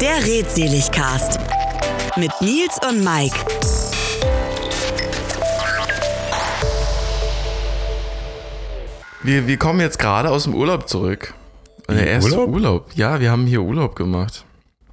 Der Redseligcast mit Nils und Mike. Wir, wir kommen jetzt gerade aus dem Urlaub zurück. Der erste Urlaub? Urlaub? Ja, wir haben hier Urlaub gemacht.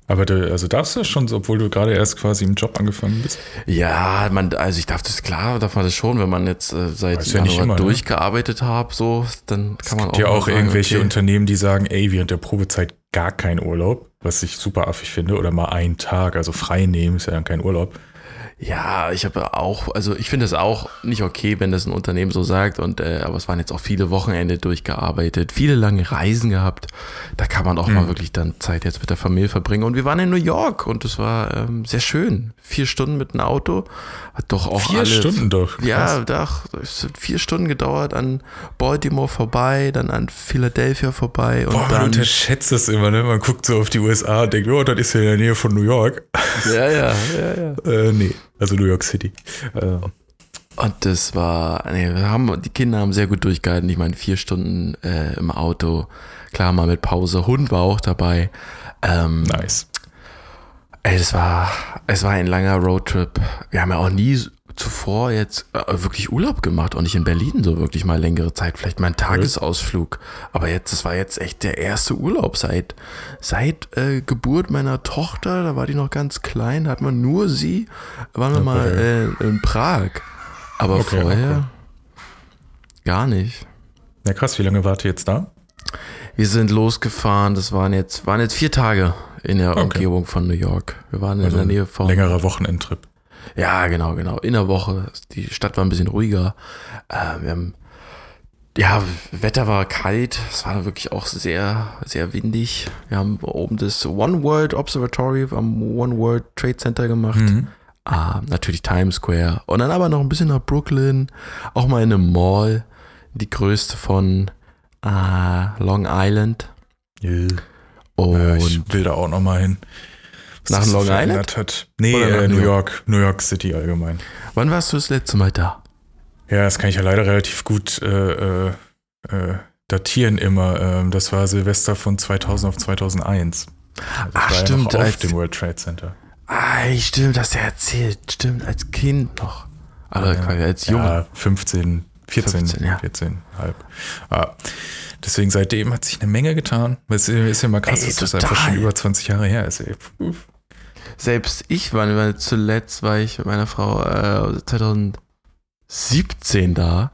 Aber du, also darfst du das schon, obwohl du gerade erst quasi im Job angefangen bist? Ja, man, also ich darf das klar, darf man das schon, wenn man jetzt äh, seit Januar ja immer, ne? durchgearbeitet ne? hat, so, dann kann man auch. Es gibt ja auch sagen, irgendwelche okay. Unternehmen, die sagen, ey, während der Probezeit gar kein Urlaub, was ich super affig finde, oder mal einen Tag, also frei nehmen, ist ja dann kein Urlaub. Ja, ich habe auch, also ich finde es auch nicht okay, wenn das ein Unternehmen so sagt. Und äh, aber es waren jetzt auch viele Wochenende durchgearbeitet, viele lange Reisen gehabt. Da kann man auch mhm. mal wirklich dann Zeit jetzt mit der Familie verbringen. Und wir waren in New York und es war ähm, sehr schön. Vier Stunden mit dem Auto. Hat doch auch vier alle, Stunden doch. Krass. Ja, doch. Es hat vier Stunden gedauert an Baltimore vorbei, dann an Philadelphia vorbei. Und Boah, dann, man unterschätzt das immer, ne? Man guckt so auf die USA und denkt, oh, das ist ja in der Nähe von New York. Ja, ja, ja, ja. äh, nee. Also New York City. Äh. Und das war, nee, wir haben, die Kinder haben sehr gut durchgehalten. Ich meine, vier Stunden äh, im Auto, klar mal mit Pause. Hund war auch dabei. Ähm, nice. Ey, das war, es war ein langer Roadtrip. Wir haben ja auch nie zuvor jetzt äh, wirklich Urlaub gemacht, auch nicht in Berlin so wirklich mal längere Zeit, vielleicht mal Tagesausflug. Aber jetzt, das war jetzt echt der erste Urlaub seit, seit äh, Geburt meiner Tochter, da war die noch ganz klein, hat man nur sie, waren wir okay. mal äh, in Prag. Aber okay, vorher okay. gar nicht. Ja krass, wie lange wart ihr jetzt da? Wir sind losgefahren, das waren jetzt, waren jetzt vier Tage in der Umgebung von New York. Wir waren also in der Nähe von. Längerer Wochenendtrip. Ja, genau, genau. In der Woche. Die Stadt war ein bisschen ruhiger. Äh, wir haben, ja, Wetter war kalt. Es war wirklich auch sehr, sehr windig. Wir haben oben das One World Observatory am One World Trade Center gemacht. Mhm. Ah, natürlich Times Square. Und dann aber noch ein bisschen nach Brooklyn. Auch mal in einem Mall. Die größte von ah, Long Island. Yeah. Und ja, ich will da auch noch mal hin. Nach Long Island? Hat. Nee, äh, New York. New York City allgemein. Wann warst du das letzte Mal da? Ja, das kann ich ja leider relativ gut äh, äh, äh datieren immer. Ähm, das war Silvester von 2000 auf 2001. Also Ach, stimmt. Ja auf dem World Trade Center. Ah, stimmt, das ja erzählt. Stimmt, als Kind noch. Aber ja, als Junge. Ja, 15, 14, 15, ja. 14, halb. Ah, deswegen seitdem hat sich eine Menge getan. Es ist ja mal krass, ey, dass das einfach schon über 20 Jahre her ist. Ey. Selbst ich war, zuletzt war ich mit meiner Frau äh, 2017 da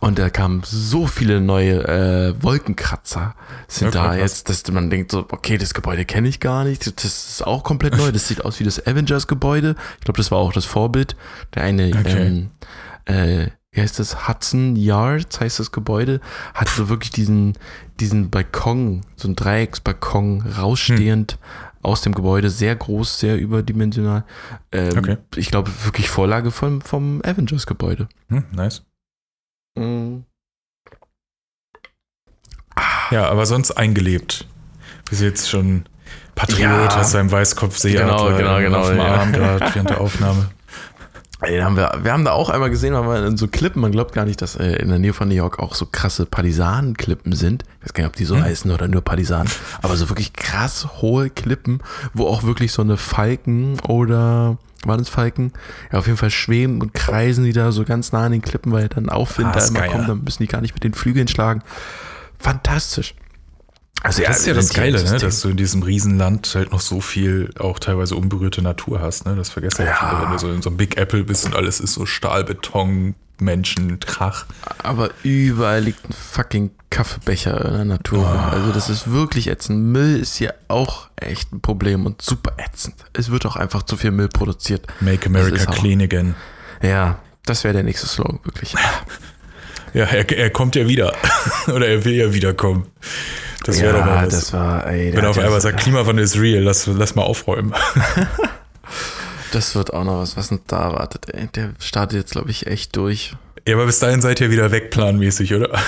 und da kamen so viele neue äh, Wolkenkratzer sind ja, da jetzt, dass man denkt so, okay, das Gebäude kenne ich gar nicht, das ist auch komplett neu, das sieht aus wie das Avengers-Gebäude. Ich glaube, das war auch das Vorbild. Der eine, okay. ähm, äh, wie heißt das? Hudson Yards heißt das Gebäude, hat so wirklich diesen, diesen Balkon, so ein Dreiecksbalkon rausstehend hm aus dem Gebäude, sehr groß, sehr überdimensional. Ähm, okay. Ich glaube, wirklich Vorlage vom, vom Avengers-Gebäude. Hm, nice. Mhm. Ja, aber sonst eingelebt. Bis jetzt schon Patriot, ja. hast seinem Weißkopf See genau, genau, genau, auf dem ja. Arm gerade während der Aufnahme. Ey, haben wir, wir haben da auch einmal gesehen, weil wir in so Klippen, man glaubt gar nicht, dass äh, in der Nähe von New York auch so krasse Partisanenklippen sind. Ich weiß gar nicht, ob die so hm. heißen oder nur Partisanen, aber so wirklich krass hohe Klippen, wo auch wirklich so eine Falken oder waren es Falken? Ja, auf jeden Fall schweben und kreisen die da so ganz nah an den Klippen, weil dann Aufwind ah, da immer kommt, dann müssen die gar nicht mit den Flügeln schlagen. Fantastisch. Also ja, das ist ja das Geile, ne? dass du in diesem Riesenland halt noch so viel auch teilweise unberührte Natur hast. Ne? Das vergessen ja viele, wenn du so in so einem Big Apple bist und alles ist so Stahlbeton, Menschen, Krach. Aber überall liegt ein fucking Kaffeebecher in der Natur. Oh. Also das ist wirklich ätzend. Müll ist hier auch echt ein Problem und super ätzend. Es wird auch einfach zu viel Müll produziert. Make America clean again. Ja, das wäre der nächste Slogan, wirklich. Ja, er, er kommt ja wieder. Oder er will ja wiederkommen. Das wäre ja, doch mal was. das war, ey, Wenn auf einmal sagt, Klimawandel ist real, lass, lass mal aufräumen. das wird auch noch was, was uns da erwartet, ey. Der startet jetzt, glaube ich, echt durch. Ja, aber bis dahin seid ihr wieder wegplanmäßig, oder?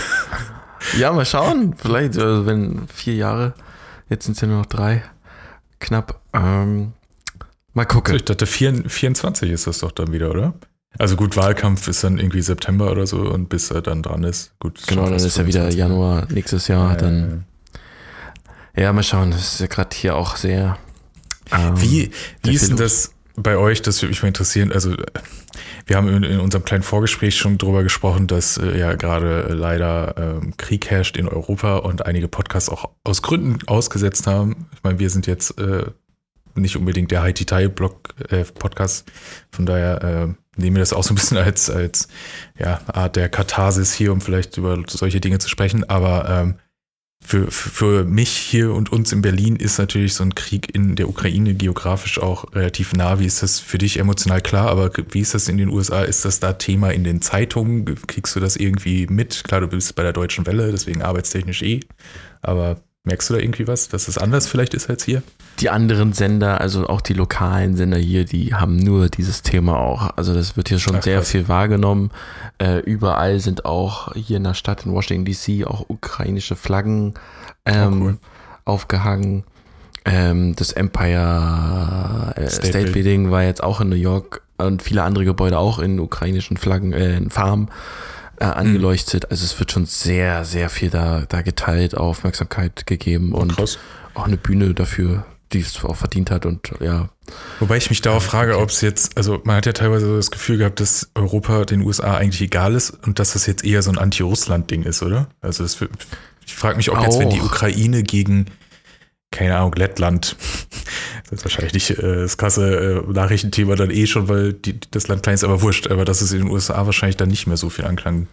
Ja, mal schauen. Vielleicht, also wenn vier Jahre, jetzt sind es ja nur noch drei, knapp. Ähm, mal gucken. Ich dachte, 24 ist das doch dann wieder, oder? Also gut, Wahlkampf ist dann irgendwie September oder so und bis er dann dran ist. Gut, genau, dann ist ja wieder Januar nächstes Jahr. Äh, dann ja, mal schauen. Das ist ja gerade hier auch sehr Ähm, wie wie ist denn das bei euch? Das würde mich mal interessieren. Also wir haben in, in, unserem kleinen Vorgespräch schon drüber gesprochen, dass äh, ja gerade äh, leider äh, Krieg herrscht in Europa und einige Podcasts auch aus Gründen ausgesetzt haben. Ich meine, wir sind jetzt äh, nicht unbedingt der Haiti Tai Blog äh, Podcast, von daher äh, nehmen wir das auch so ein bisschen als als ja Art der Katharsis hier, um vielleicht über solche Dinge zu sprechen. Aber ähm, für, für mich hier und uns in Berlin ist natürlich so ein Krieg in der Ukraine geografisch auch relativ nah. Wie ist das für dich emotional klar? Aber wie ist das in den USA? Ist das da Thema in den Zeitungen? Kriegst du das irgendwie mit? Klar, du bist bei der Deutschen Welle, deswegen arbeitstechnisch eh. Aber Merkst du da irgendwie was, dass es anders vielleicht ist als hier? Die anderen Sender, also auch die lokalen Sender hier, die haben nur dieses Thema auch. Also das wird hier schon Ach, sehr krass. viel wahrgenommen. Äh, überall sind auch hier in der Stadt in Washington DC auch ukrainische Flaggen ähm, oh, cool. aufgehangen. Ähm, das Empire äh, State, State Building war jetzt auch in New York und viele andere Gebäude auch in ukrainischen Flaggen, äh, in Farben äh, angeleuchtet. Also es wird schon sehr, sehr viel da, da geteilt, Aufmerksamkeit gegeben oh, und Krass. auch eine Bühne dafür, die es auch verdient hat und ja. Wobei ich mich darauf frage, ob es jetzt, also man hat ja teilweise das Gefühl gehabt, dass Europa den USA eigentlich egal ist und dass das jetzt eher so ein Anti-Russland-Ding ist, oder? Also das, ich frage mich, ob jetzt, wenn die Ukraine gegen keine Ahnung, Lettland. Das ist wahrscheinlich äh, das krasse äh, Nachrichtenthema dann eh schon, weil die, das Land klein ist, aber wurscht. Aber dass es in den USA wahrscheinlich dann nicht mehr so viel Anklang.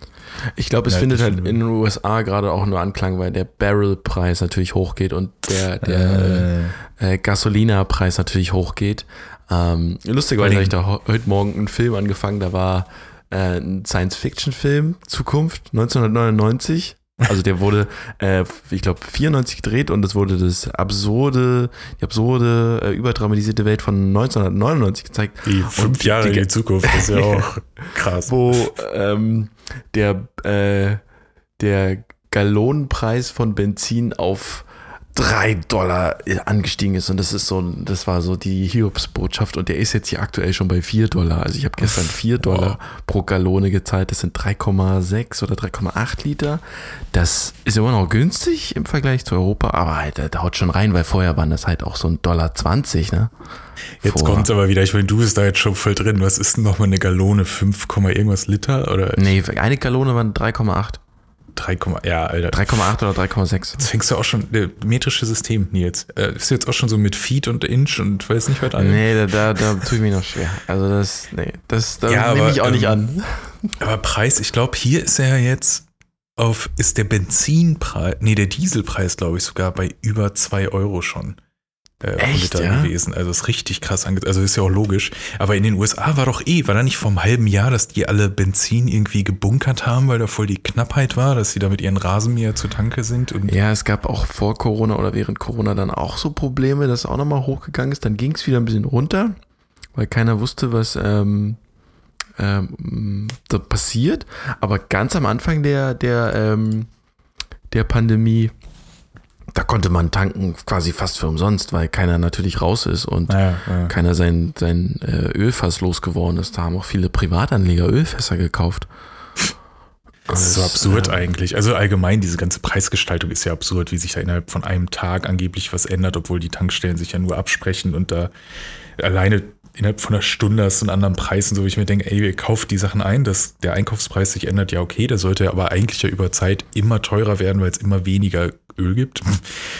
Ich glaube, es findet halt in den USA gerade auch nur Anklang, weil der Barrelpreis natürlich hochgeht und der, der äh. äh Gasolina-Preis natürlich hochgeht. Ähm, lustigerweise habe ich da heute Morgen einen Film angefangen, da war äh, ein Science-Fiction-Film, Zukunft, 1999 also der wurde, äh, ich glaube, 94 gedreht und es wurde das absurde, die absurde, äh, überdramatisierte Welt von 1999 gezeigt. Die fünf und Jahre die, in die Zukunft, das ist ja auch krass. Wo ähm, der, äh, der Gallonenpreis von Benzin auf drei Dollar angestiegen ist und das ist so, das war so die Hiobsbotschaft und der ist jetzt hier aktuell schon bei vier Dollar. Also ich habe gestern vier Dollar oh. pro Gallone gezahlt. Das sind 3,6 oder 3,8 Liter. Das ist immer noch günstig im Vergleich zu Europa, aber halt, da haut schon rein, weil vorher waren das halt auch so ein Dollar 20, ne? Jetzt kommt aber wieder, ich meine, du bist da jetzt schon voll drin. Was ist denn nochmal eine Gallone? 5, irgendwas Liter? Oder? Nee, eine Gallone waren 3,8. 3, ja, Alter. 3,8 oder 3,6. Jetzt fängst du auch schon, der metrische System, Nils. Äh, bist du jetzt auch schon so mit Feet und Inch und weiß nicht was an? Nee, da, da, da tue ich mich noch schwer. Also das, nee, das, das ja, nehme ich auch ähm, nicht an. Aber Preis, ich glaube, hier ist er jetzt auf, ist der Benzinpreis, nee, der Dieselpreis, glaube ich, sogar bei über 2 Euro schon äh, Echt, ja? gewesen. Also ist richtig krass ange Also ist ja auch logisch. Aber in den USA war doch eh, war da nicht vor einem halben Jahr, dass die alle Benzin irgendwie gebunkert haben, weil da voll die Knappheit war, dass sie da mit ihren Rasenmäher zu Tanke sind? Und ja, es gab auch vor Corona oder während Corona dann auch so Probleme, dass auch nochmal hochgegangen ist. Dann ging es wieder ein bisschen runter, weil keiner wusste, was ähm, ähm, da passiert. Aber ganz am Anfang der, der, ähm, der Pandemie da konnte man tanken quasi fast für umsonst, weil keiner natürlich raus ist und ja, ja. keiner sein, sein äh, Ölfass losgeworden ist. Da haben auch viele Privatanleger Ölfässer gekauft. Das ist so absurd äh, eigentlich. Also allgemein, diese ganze Preisgestaltung ist ja absurd, wie sich da innerhalb von einem Tag angeblich was ändert, obwohl die Tankstellen sich ja nur absprechen und da alleine innerhalb von einer Stunde hast du einen anderen Preis und so, wo ich mir denke, ey, ihr kauft die Sachen ein, dass der Einkaufspreis sich ändert, ja okay, der sollte aber eigentlich ja über Zeit immer teurer werden, weil es immer weniger Öl gibt.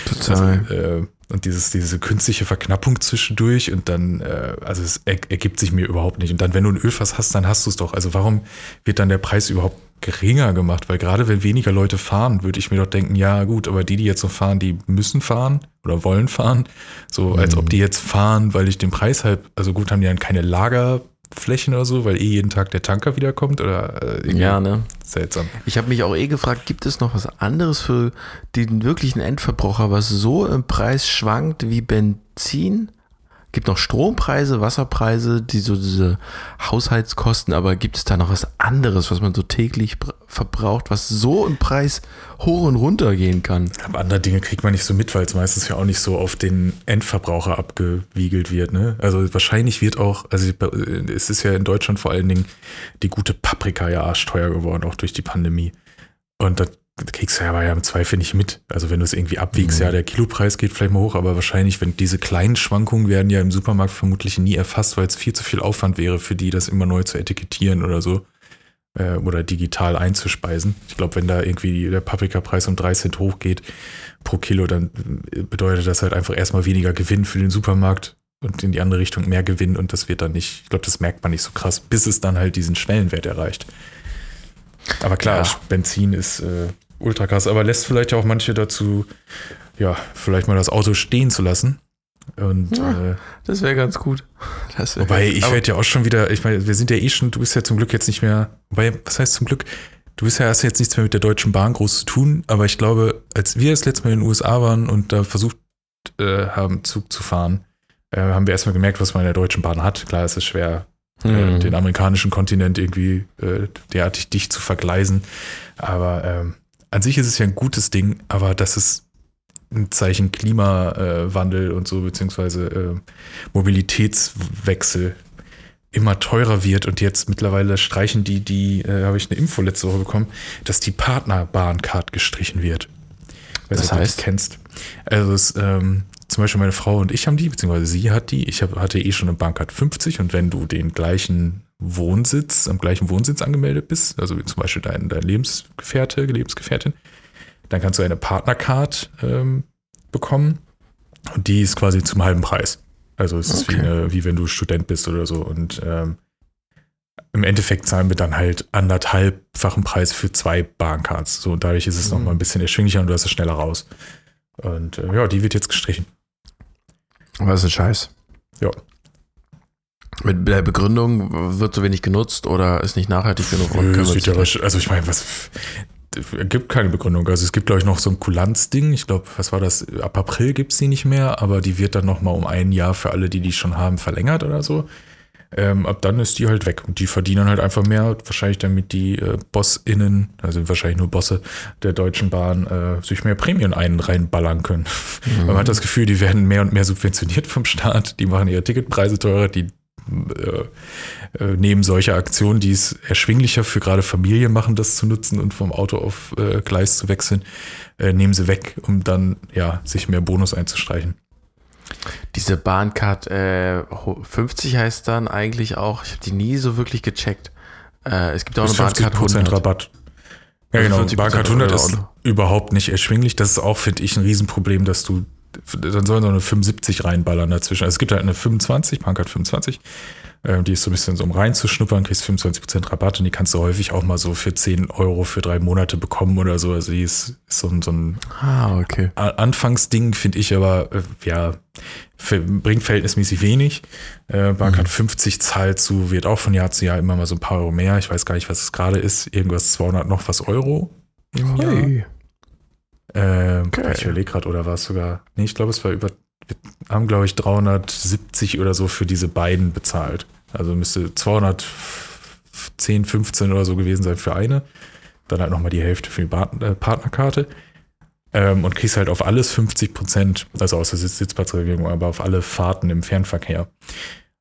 Total. Also, äh, und dieses, diese künstliche Verknappung zwischendurch und dann, äh, also es er, ergibt sich mir überhaupt nicht. Und dann, wenn du ein Ölfass hast, dann hast du es doch. Also warum wird dann der Preis überhaupt geringer gemacht? Weil gerade wenn weniger Leute fahren, würde ich mir doch denken, ja gut, aber die, die jetzt so fahren, die müssen fahren oder wollen fahren. So mhm. als ob die jetzt fahren, weil ich den Preis halt, also gut, haben die dann keine Lager Flächen oder so, weil eh jeden Tag der Tanker wiederkommt oder äh, ja, ne? Seltsam. Ich habe mich auch eh gefragt, gibt es noch was anderes für den wirklichen Endverbraucher, was so im Preis schwankt wie Benzin? Gibt noch Strompreise, Wasserpreise, die so diese Haushaltskosten, aber gibt es da noch was anderes, was man so täglich verbraucht, was so im Preis hoch und runter gehen kann? Aber andere Dinge kriegt man nicht so mit, weil es meistens ja auch nicht so auf den Endverbraucher abgewiegelt wird. Ne? Also wahrscheinlich wird auch, also es ist ja in Deutschland vor allen Dingen die gute Paprika ja arschteuer geworden, auch durch die Pandemie. Und das kriegst du ja aber ja im Zweifel nicht mit. Also wenn du es irgendwie abwiegst, mhm. ja, der Kilopreis geht vielleicht mal hoch, aber wahrscheinlich, wenn diese kleinen Schwankungen werden ja im Supermarkt vermutlich nie erfasst, weil es viel zu viel Aufwand wäre für die, das immer neu zu etikettieren oder so. Äh, oder digital einzuspeisen. Ich glaube, wenn da irgendwie der Paprikapreis um 3 Cent hochgeht pro Kilo, dann bedeutet das halt einfach erstmal weniger Gewinn für den Supermarkt und in die andere Richtung mehr Gewinn und das wird dann nicht, ich glaube, das merkt man nicht so krass, bis es dann halt diesen Schwellenwert erreicht. Aber klar, ja. Benzin ist äh, ultra krass, aber lässt vielleicht auch manche dazu, ja, vielleicht mal das Auto stehen zu lassen. Und ja, äh, das wäre ganz gut. wobei, ich werde ja auch schon wieder, ich meine, wir sind ja eh schon, du bist ja zum Glück jetzt nicht mehr, wobei, was heißt zum Glück? Du bist ja hast jetzt nichts mehr mit der Deutschen Bahn groß zu tun, aber ich glaube, als wir das letzte Mal in den USA waren und da versucht äh, haben, Zug zu fahren, äh, haben wir erstmal gemerkt, was man in der Deutschen Bahn hat. Klar, es ist schwer, mhm. den amerikanischen Kontinent irgendwie äh, derartig dicht zu vergleisen. Aber ähm, an sich ist es ja ein gutes Ding, aber das ist ein Zeichen Klimawandel und so, beziehungsweise äh, Mobilitätswechsel immer teurer wird und jetzt mittlerweile streichen die, die, äh, habe ich eine Info letzte Woche bekommen, dass die Partnerbahncard gestrichen wird. Weiß das heißt? Du kennst. Also es, ähm, zum Beispiel meine Frau und ich haben die, beziehungsweise sie hat die. Ich hab, hatte eh schon eine Bahncard 50 und wenn du den gleichen Wohnsitz, am gleichen Wohnsitz angemeldet bist, also wie zum Beispiel dein, dein Lebensgefährte, Lebensgefährtin, dann kannst du eine Partnercard ähm, bekommen und die ist quasi zum halben Preis. Also es ist wie, eine, wie wenn du Student bist oder so und ähm, im Endeffekt zahlen wir dann halt anderthalbfachen Preis für zwei Bahncards. So, und dadurch ist es mhm. noch mal ein bisschen erschwinglicher und du hast es schneller raus. Und äh, ja, die wird jetzt gestrichen. Was ist ein Scheiß? Ja. Mit der Begründung wird so wenig genutzt oder ist nicht nachhaltig genug? Und ja, also ich meine, was gibt keine Begründung. Also es gibt, glaube ich, noch so ein Kulanzding. Ich glaube, was war das? Ab April gibt es die nicht mehr, aber die wird dann noch mal um ein Jahr für alle, die die schon haben, verlängert oder so. Ähm, ab dann ist die halt weg und die verdienen halt einfach mehr, wahrscheinlich damit die äh, BossInnen, also wahrscheinlich nur Bosse der Deutschen Bahn, äh, sich mehr Prämien ein reinballern können. Mhm. Man hat das Gefühl, die werden mehr und mehr subventioniert vom Staat, die machen ihre Ticketpreise teurer, die äh, äh, nehmen solche Aktionen, die es erschwinglicher für gerade Familien machen, das zu nutzen und vom Auto auf äh, Gleis zu wechseln, nehmen sie weg, um dann ja sich mehr Bonus einzustreichen. Diese Bahncard äh, 50 heißt dann eigentlich auch, ich habe die nie so wirklich gecheckt. Äh, es gibt auch eine Bahncard 100. Rabatt. Ja, genau. Bahncard 100 ist überhaupt nicht erschwinglich. Das ist auch, finde ich, ein Riesenproblem, dass du, dann sollen so eine 75 reinballern dazwischen. Also es gibt halt eine 25, Bahncard 25. Ähm, die ist so ein bisschen so, um reinzuschnuppern, kriegst 25% Rabatt und die kannst du häufig auch mal so für 10 Euro für drei Monate bekommen oder so. Also die ist, ist so, ein, so ein ah, okay. Anfangsding, finde ich aber, äh, ja, bringt verhältnismäßig wenig. Äh, Barcard mhm. 50 zahlt zu, wird auch von Jahr zu Jahr immer mal so ein paar Euro mehr. Ich weiß gar nicht, was es gerade ist. Irgendwas 200 noch was Euro im hey. Jahr. Äh, okay. Ich überlege gerade, oder war es sogar, nee, ich glaube, es war über, wir haben, glaube ich, 370 oder so für diese beiden bezahlt. Also müsste 210, 15 oder so gewesen sein für eine. Dann halt nochmal die Hälfte für die äh, Partnerkarte. Ähm, und kriegst halt auf alles 50 Prozent, also außer Sitzplatzregelung, aber auf alle Fahrten im Fernverkehr.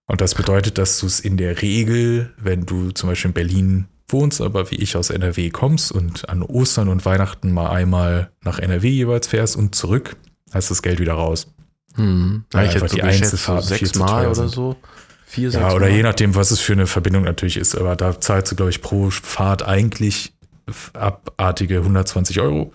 Und das bedeutet, dass du es in der Regel, wenn du zum Beispiel in Berlin wohnst, aber wie ich aus NRW kommst und an Ostern und Weihnachten mal einmal nach NRW jeweils fährst und zurück, hast du das Geld wieder raus. Hm. Ja, ich hätte die Einzelfahrt so sechsmal oder so. Vier, sechs ja, oder Mal. je nachdem, was es für eine Verbindung natürlich ist. Aber da zahlst du, glaube ich, pro Fahrt eigentlich abartige 120 Euro.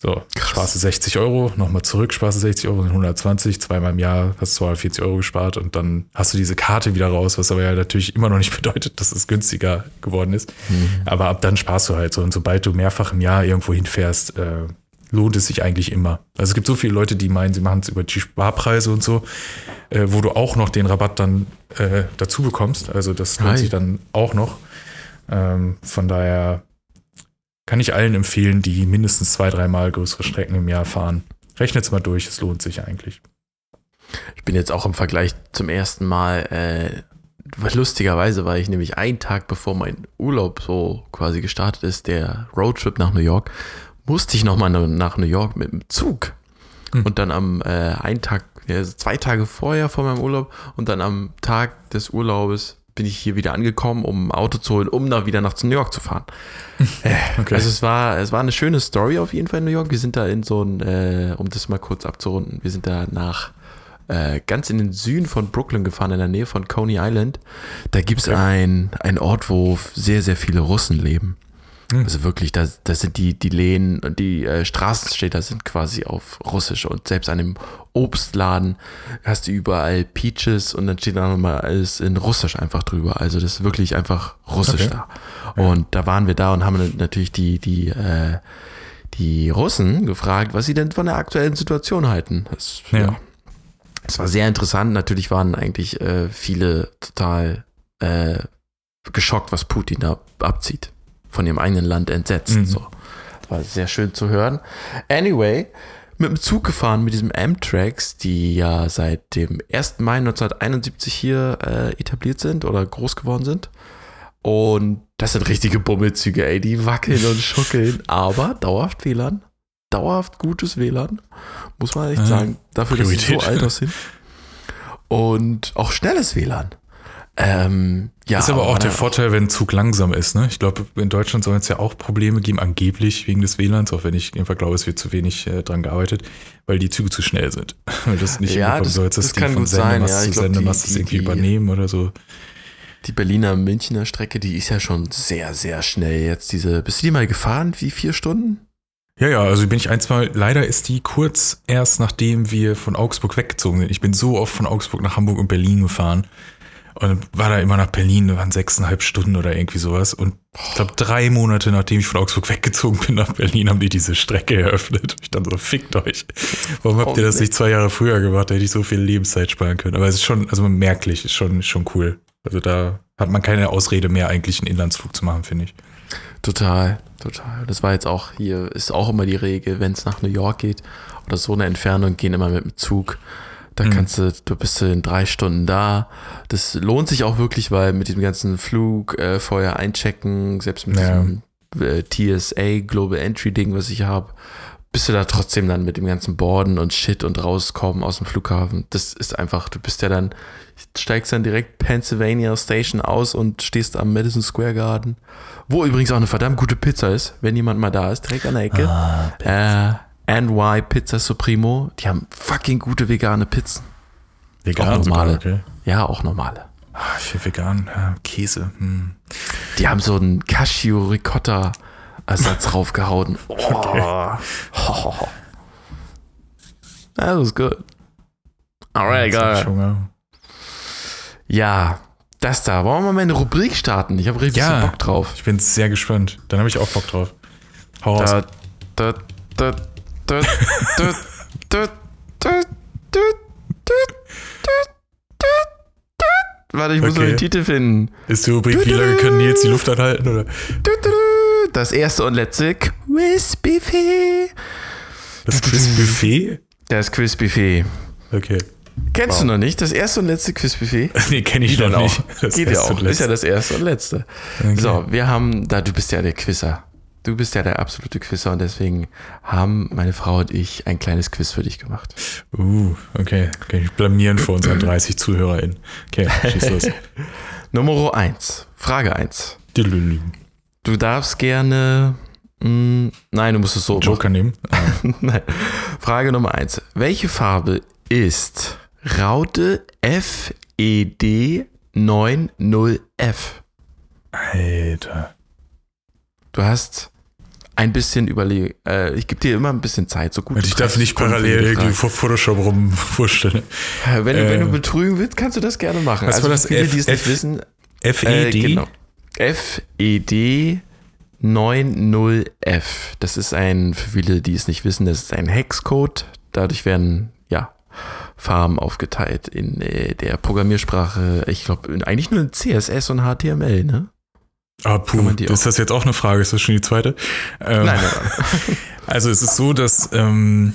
So, Krass. sparst du 60 Euro, nochmal zurück, sparst du 60 Euro, sind 120, zweimal im Jahr hast du 240 Euro gespart und dann hast du diese Karte wieder raus, was aber ja natürlich immer noch nicht bedeutet, dass es günstiger geworden ist. Mhm. Aber ab dann sparst du halt so und sobald du mehrfach im Jahr irgendwo hinfährst, äh, lohnt es sich eigentlich immer. Also es gibt so viele Leute, die meinen, sie machen es über die Sparpreise und so, äh, wo du auch noch den Rabatt dann äh, dazu bekommst. Also das lohnt Hi. sich dann auch noch. Ähm, von daher kann ich allen empfehlen, die mindestens zwei, dreimal größere Strecken im Jahr fahren. Rechnet es mal durch, es lohnt sich eigentlich. Ich bin jetzt auch im Vergleich zum ersten Mal, äh, lustigerweise war ich nämlich einen Tag bevor mein Urlaub so quasi gestartet ist, der Roadtrip nach New York, musste ich nochmal nach New York mit dem Zug. Hm. Und dann am äh, einen Tag, ja, zwei Tage vorher vor meinem Urlaub und dann am Tag des Urlaubes bin ich hier wieder angekommen, um ein Auto zu holen, um da wieder nach New York zu fahren. Äh, okay. Also es war, es war eine schöne Story auf jeden Fall in New York. Wir sind da in so ein, äh, um das mal kurz abzurunden, wir sind da nach äh, ganz in den Süden von Brooklyn gefahren, in der Nähe von Coney Island. Da gibt es okay. ein, Ort, wo sehr, sehr viele Russen leben. Hm. Also wirklich, da, da sind die, die Lehen und die äh, Straßenstädter sind quasi auf Russisch und selbst an dem Obstladen hast du überall Peaches und dann steht da nochmal alles in Russisch einfach drüber. Also das ist wirklich einfach Russisch okay. da. Und da waren wir da und haben natürlich die, die, äh, die Russen gefragt, was sie denn von der aktuellen Situation halten. Das, ja. ja. Es war sehr interessant. Natürlich waren eigentlich äh, viele total äh, geschockt, was Putin da abzieht von ihrem eigenen Land entsetzt. Mhm. So. War sehr schön zu hören. Anyway, mit dem Zug gefahren, mit diesem Amtraks, die ja seit dem 1. Mai 1971 hier äh, etabliert sind oder groß geworden sind. Und das sind richtige Bummelzüge, ey, die wackeln und schuckeln, aber dauerhaft WLAN. Dauerhaft gutes WLAN, muss man echt sagen. Dafür, dass sie so alt aussehen. Und auch schnelles WLAN. Ähm, ja, ist aber, aber auch der Vorteil, wenn ein Zug langsam ist. Ne? Ich glaube, in Deutschland soll es ja auch Probleme geben, angeblich wegen des WLANs, auch wenn ich einfach glaube, es wird zu wenig äh, dran gearbeitet, weil die Züge zu schnell sind. das nicht ja, das, sollst, das, das kann gut sein. Ja, zu Sendemast irgendwie die, übernehmen oder so. Die Berliner Münchner Strecke, die ist ja schon sehr, sehr schnell jetzt. Diese, bist du die mal gefahren? Wie vier Stunden? Ja, ja, also bin ich ein, zwei, leider ist die kurz erst nachdem wir von Augsburg weggezogen sind. Ich bin so oft von Augsburg nach Hamburg und Berlin gefahren. Und war da immer nach Berlin, waren sechseinhalb Stunden oder irgendwie sowas. Und ich glaube, drei Monate nachdem ich von Augsburg weggezogen bin nach Berlin, haben die diese Strecke eröffnet. Ich dachte so, fickt euch. Warum habt ihr das nicht zwei Jahre früher gemacht? Da hätte ich so viel Lebenszeit sparen können. Aber es ist schon, also merklich, ist schon, schon cool. Also da hat man keine Ausrede mehr, eigentlich einen Inlandsflug zu machen, finde ich. Total, total. Das war jetzt auch hier, ist auch immer die Regel, wenn es nach New York geht oder so eine Entfernung, gehen immer mit dem Zug. Da mhm. kannst du, du bist in drei Stunden da. Das lohnt sich auch wirklich, weil mit diesem ganzen Flug äh, vorher einchecken, selbst mit ja. diesem äh, TSA Global Entry Ding, was ich habe, bist du da trotzdem dann mit dem ganzen Borden und Shit und rauskommen aus dem Flughafen. Das ist einfach, du bist ja dann, steigst dann direkt Pennsylvania Station aus und stehst am Madison Square Garden, wo übrigens auch eine verdammt gute Pizza ist, wenn jemand mal da ist, direkt an der Ecke. Ah, NY Pizza Supremo. Die haben fucking gute vegane Pizzen. Vegan auch normale. Sogar, okay. Ja, auch normale. Ah, ich will vegan, ja, Käse. Hm. Die haben so einen Cashew Ricotta Ersatz raufgehauen. Oh. Okay. Oh. That was good. Alright, geil. Ja, das da. Wollen wir mal eine Rubrik starten? Ich habe richtig ja, Bock drauf. Ich bin sehr gespannt. Dann habe ich auch Bock drauf. Hau da, da, da, Warte, ich muss okay. noch den Titel finden. Ist die Rubrik, wie lange kann Nils die Luft anhalten? Oder? Das erste und letzte Quizbuffet. Das Quizbuffet? Das Quizbuffet. Okay. Kennst wow. du noch nicht? Das erste und letzte Quizbuffet? nee, kenne ich noch nicht. Das Geht ja auch. Ist ja das erste und letzte. Okay. So, wir haben, da du bist ja der Quizzer. Du bist ja der absolute Quizzer und deswegen haben meine Frau und ich ein kleines Quiz für dich gemacht. Uh, okay. Kann ich blamieren vor unseren 30 ZuhörerInnen. Okay, schieß los. Nummer 1. Frage 1. Du darfst gerne. Mh, hm, nein, du musst es so. Joker nehmen. Ah. nein. Frage Nummer 1. Welche Farbe ist Raute FED 90F? Alter. Du hast ein bisschen überlegen. Äh, ich gebe dir immer ein bisschen Zeit, so gut. Ich darf nicht parallel irgendwie vor Photoshop rumwurschteln. Wenn, du, äh, wenn du äh, betrügen willst, kannst du das gerne machen. Was also war das? Viele, F, die es nicht wissen. FED? Äh, genau. FED 90F. Das ist ein, für viele, die es nicht wissen, das ist ein Hexcode. Dadurch werden, ja, Farben aufgeteilt in äh, der Programmiersprache. Ich glaube, eigentlich nur in CSS und HTML, ne? Ah, puh, ist das jetzt auch eine Frage? Ist das schon die zweite? Ähm, nein, nein, nein. Also es ist so, dass ähm,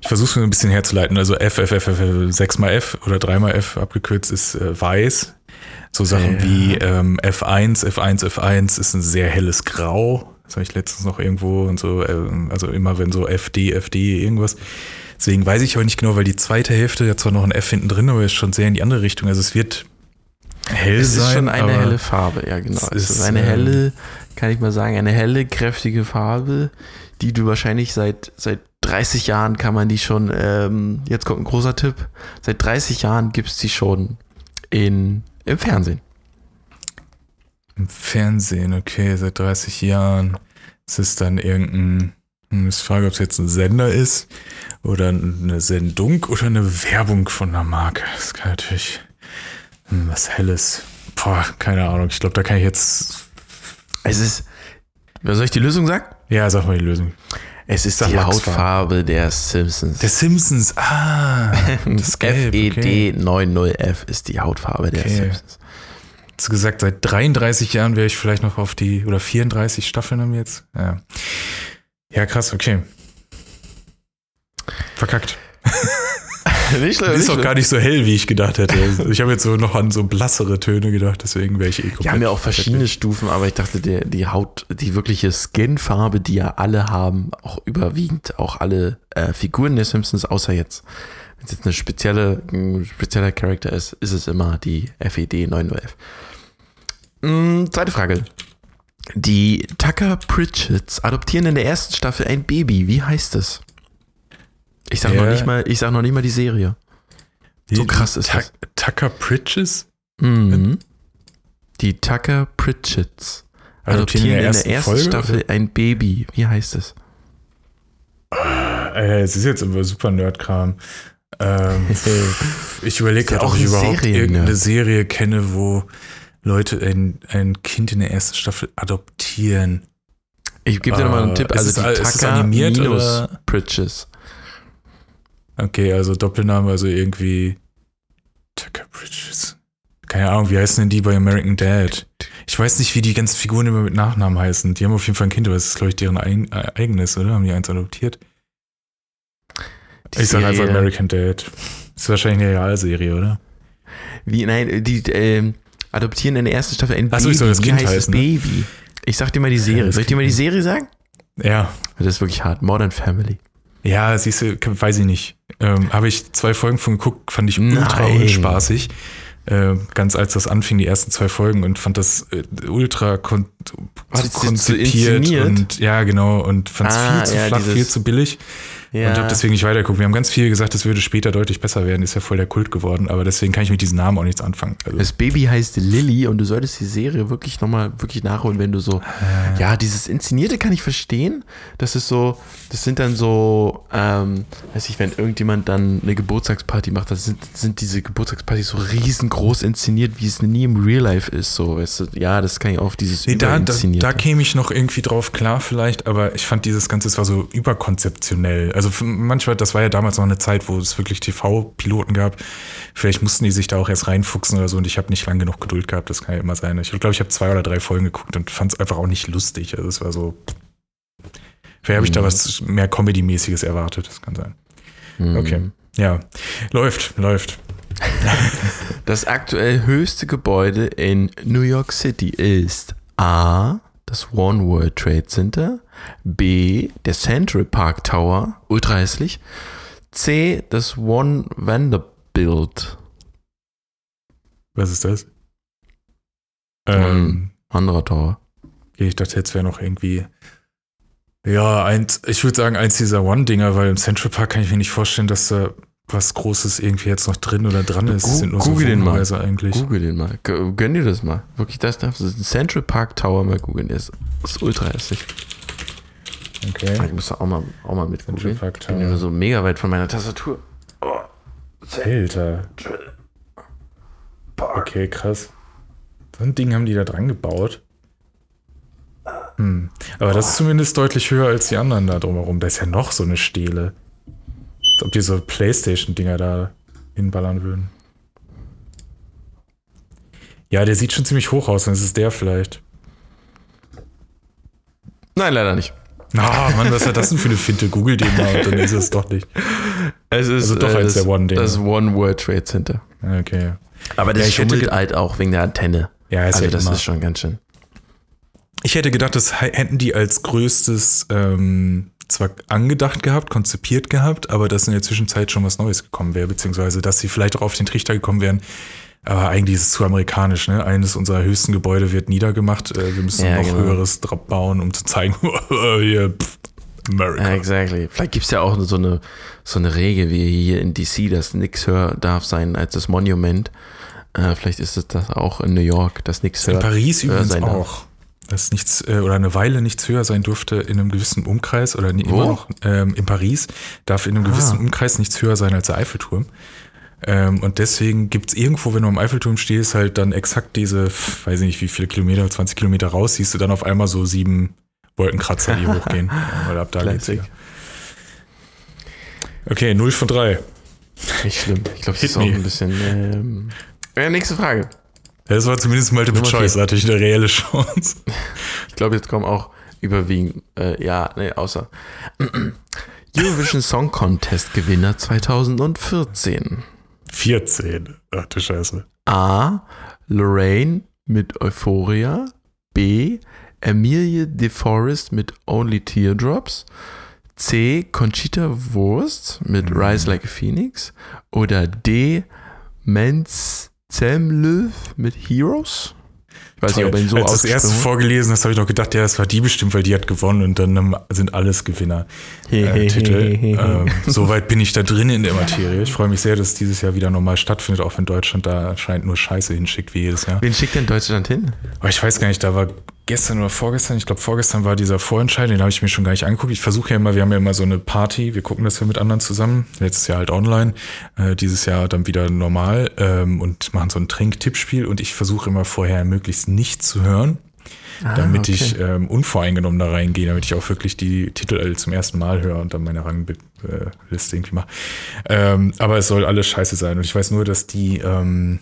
ich versuche es mir ein bisschen herzuleiten. Also F, F, F, F, 6 mal F oder 3 mal F abgekürzt ist äh, weiß. So Sachen ja. wie ähm, F1, F1, F1 ist ein sehr helles Grau. Das habe ich letztens noch irgendwo und so, äh, also immer wenn so FD, FD, irgendwas. Deswegen weiß ich auch nicht genau, weil die zweite Hälfte ja zwar noch ein F hinten drin, aber ist schon sehr in die andere Richtung. Also es wird hell es sein. ist schon eine helle Farbe, ja genau. es Es ist ist, eine ähm, helle, kann ich mal sagen, eine helle, kräftige Farbe, die du wahrscheinlich seit, seit 30 Jahren kann man die schon, ähm, jetzt kommt ein großer Tipp, seit 30 Jahren gibt es die schon in, im Fernsehen. Im Fernsehen, okay, seit 30 Jahren. Es ist dann irgendein, hm, ist die Frage, ob es jetzt ein Sender ist oder eine Sendung oder eine Werbung von einer Marke. Das kann natürlich hm, was Helles. Boah, keine Ahnung. Ich glaube, da kann ich jetzt. Es ist, was soll ich die Lösung sagen? Ja, sag mal die Lösung. Es ist die. Hautfarbe der Simpsons. Der Simpsons. Ah, das Gelb. Okay. FED90F ist die Hautfarbe der Okay. Simpsons. Hast du gesagt, seit 33 Jahren wäre ich vielleicht noch auf die, oder 34 Staffeln haben wir jetzt? Ja. Ja, krass, okay. Verkackt. nicht schlimm, ist auch gar nicht so hell, wie ich gedacht hätte. Ich habe jetzt so noch an so blassere Töne gedacht, deswegen wäre ich eh komplett. Die haben ja auch verschiedene Stufen, aber ich dachte, der, die Haut, die wirkliche Skinfarbe, die ja alle haben, auch überwiegend auch alle äh, Figuren der Simpsons, außer jetzt, wenn es jetzt eine spezielle, ein spezieller Charakter ist, ist es immer die FED 9011. Mm, zweite Frage. Die Tucker Pritchett's adoptieren in der ersten Staffel ein Baby. Wie heißt es? Ich sag Ja. noch nicht mal, ich sag noch nicht mal die Serie. So krass ist das. Tucker Bridges? Mhm. Die Tucker Pritchett's adoptieren in der ersten, Folge, Staffel ein Baby. Wie heißt es? Äh, es ist jetzt immer super Nerdkram. Ähm, ich überlege gerade, auch ob ich überhaupt Serien-Nerd. irgendeine Serie kenne, wo Leute ein, ein Kind in der ersten Staffel adoptieren. Ich gebe dir nochmal einen Äh, Tipp. ist Also es- die Tucker minus oder? Okay, also Doppelname, also irgendwie Tucker Bridges. Keine Ahnung, wie heißen denn die bei American Dad? Ich weiß nicht, wie die ganzen Figuren immer mit Nachnamen heißen. Die haben auf jeden Fall ein Kind, aber es ist, glaube ich, deren ein, äh, eigenes, oder? Haben die eins adoptiert? Die ich sage einfach American Dad. Ist wahrscheinlich eine Realserie, oder? Wie, nein, die ähm, adoptieren in der ersten Staffel ein Ach so, Baby. ich soll das Wie Kind heißt heißen, das ne? Baby? Ich sag dir mal die Serie. das Soll ich dir mal die Serie sagen? Ja. Das ist wirklich hart. Modern Family. Ja, siehst du, weiß ich nicht. Ähm, Habe ich zwei Folgen von geguckt, fand ich ultra Nein. unspaßig. Äh, ganz als das anfing, die ersten zwei Folgen und fand das äh, ultra kon so konzipiert und ja, genau, und fand es Ah, viel zu ja, flach, viel zu billig und habe deswegen nicht weitergeguckt. Wir haben ganz viel gesagt, das würde später deutlich besser werden, ist ja voll der Kult geworden, aber deswegen kann ich mit diesem Namen auch nichts anfangen. Also, Das Baby heißt Lilly und du solltest die Serie wirklich nochmal wirklich nachholen, wenn du so, ja, dieses Inszenierte kann ich verstehen. Das ist so, das sind dann so, ähm, weiß ich, wenn irgendjemand dann eine Geburtstagsparty macht, das sind, sind diese Geburtstagspartys so riesengroß inszeniert, wie es nie im Real Life ist, so, weißt du, ja, das kann ich auf dieses Nee, da, da, da käme ich noch irgendwie drauf klar vielleicht, aber ich fand dieses Ganze, es war so überkonzeptionell. Also manchmal, das war ja damals noch eine Zeit, wo es wirklich TV-Piloten gab. Vielleicht mussten die sich da auch erst reinfuchsen oder so und ich habe nicht lang genug Geduld gehabt, das kann ja immer sein. Ich glaube, ich habe zwei oder drei Folgen geguckt und fand es einfach auch nicht lustig. Also es war so. Vielleicht habe ich da Mhm. was mehr Comedy-mäßiges erwartet, das kann sein. Mhm. Okay. Ja. Läuft, läuft. Das aktuell höchste Gebäude in New York City ist A. Das One World Trade Center. B. Der Central Park Tower. Ultra hässlich. C. Das One Vanderbilt. Was ist das? Ähm, Anderer Tower. Okay, ich dachte, jetzt wäre noch irgendwie. Ja, eins, ich würde sagen, eins dieser One-Dinger, weil im Central Park kann ich mir nicht vorstellen, dass da was Großes irgendwie jetzt noch drin oder dran ist. Es sind nur google so den mal. Eigentlich. Google den mal. Gönn dir das mal. Wirklich, das darfst du. Central Park Tower mal googeln. Der ist, ultra hässlich. Okay. Ich muss da auch mal, auch mal mit Central googeln. Ich bin Tower. so mega weit von meiner Tastatur. Alter. Okay, krass. So ein Ding haben die da dran gebaut. Hm. Aber das ist zumindest deutlich höher als die anderen da drumherum. Da ist ja noch so eine Stele. Ob die so Playstation-Dinger da hinballern würden. Ja, der sieht schon ziemlich hoch aus, dann ist es der vielleicht. Nein, leider nicht. Ah, Mann, was ist das denn für eine Finte? Google den mal und dann ist es doch nicht. Es ist Also doch äh, als das, der One-Dinger. das One World Trade Center. Okay. Aber das Ja, schummelt halt auch wegen der Antenne. Ja, ist also ja das immer. ist schon ganz schön. Ich hätte gedacht, das hä- hätten die als größtes ähm, zwar angedacht gehabt, konzipiert gehabt, aber dass in der Zwischenzeit schon was Neues gekommen wäre, beziehungsweise dass sie vielleicht auch auf den Trichter gekommen wären, aber eigentlich ist es zu amerikanisch, ne? Eines unserer höchsten Gebäude wird niedergemacht. Äh, wir müssen ja, noch genau. höheres drauf bauen, um zu zeigen, hier, pff, America. Exactly. Vielleicht gibt es ja auch so eine, so eine Regel wie hier in DC, dass nichts höher darf sein als das Monument. Äh, vielleicht ist es das auch in New York, dass nichts höher In Paris übrigens auch. Dass nichts äh, oder eine Weile nichts höher sein durfte in einem gewissen Umkreis oder Wo? immer noch ähm, in Paris darf in einem ah. gewissen Umkreis nichts höher sein als der Eiffelturm. Ähm, und deswegen gibt es irgendwo, wenn du am Eiffelturm stehst, halt dann exakt diese, weiß ich nicht, wie viele Kilometer, 20 Kilometer raus, siehst du dann auf einmal so sieben Wolkenkratzer, die hochgehen. Weil ab da geht's ja. Okay, 0 von 3. Nicht schlimm. Ich glaube, das ist auch ein bisschen. Ähm, ja, nächste Frage. Das war zumindest Multiple Choice, hatte ich eine reelle Chance. Ich glaube, jetzt kommen auch überwiegend, äh, ja, nee, außer Eurovision Song Contest Gewinner 2014. 14. Ach du Scheiße. A. Lorraine mit Euphoria. B. Emilie DeForest mit Only Teardrops. C. Conchita Wurst mit mhm. Rise Like a Phoenix. Oder D. Menz Zemlöw mit Heroes. Ich weiß Toll. nicht, ob er ihn so Als das erste vorgelesen hast, habe ich noch gedacht, ja, das war die bestimmt, weil die hat gewonnen und dann sind alles Gewinner. Äh, Titel. ähm, Soweit bin ich da drin in der Materie. Ich freue mich sehr, dass es dieses Jahr wieder normal stattfindet, auch wenn Deutschland da anscheinend nur Scheiße hinschickt wie jedes Jahr. Wen schickt denn Deutschland hin? Aber ich weiß gar nicht, da war gestern oder vorgestern, ich glaube vorgestern war dieser Vorentscheid, den habe ich mir schon gar nicht angeguckt. Ich versuche ja immer, wir haben ja immer so eine Party, wir gucken das ja mit anderen zusammen. Letztes Jahr halt online, äh, dieses Jahr dann wieder normal ähm, und machen so ein Trinktippspiel und ich versuche immer vorher möglichst nicht zu hören. Ah, damit okay. ich ähm, unvoreingenommen da reingehe, damit ich auch wirklich die Titel zum ersten Mal höre und dann meine Rangliste irgendwie mache. Ähm, aber es soll alles scheiße sein. Und ich weiß nur, dass die, ähm,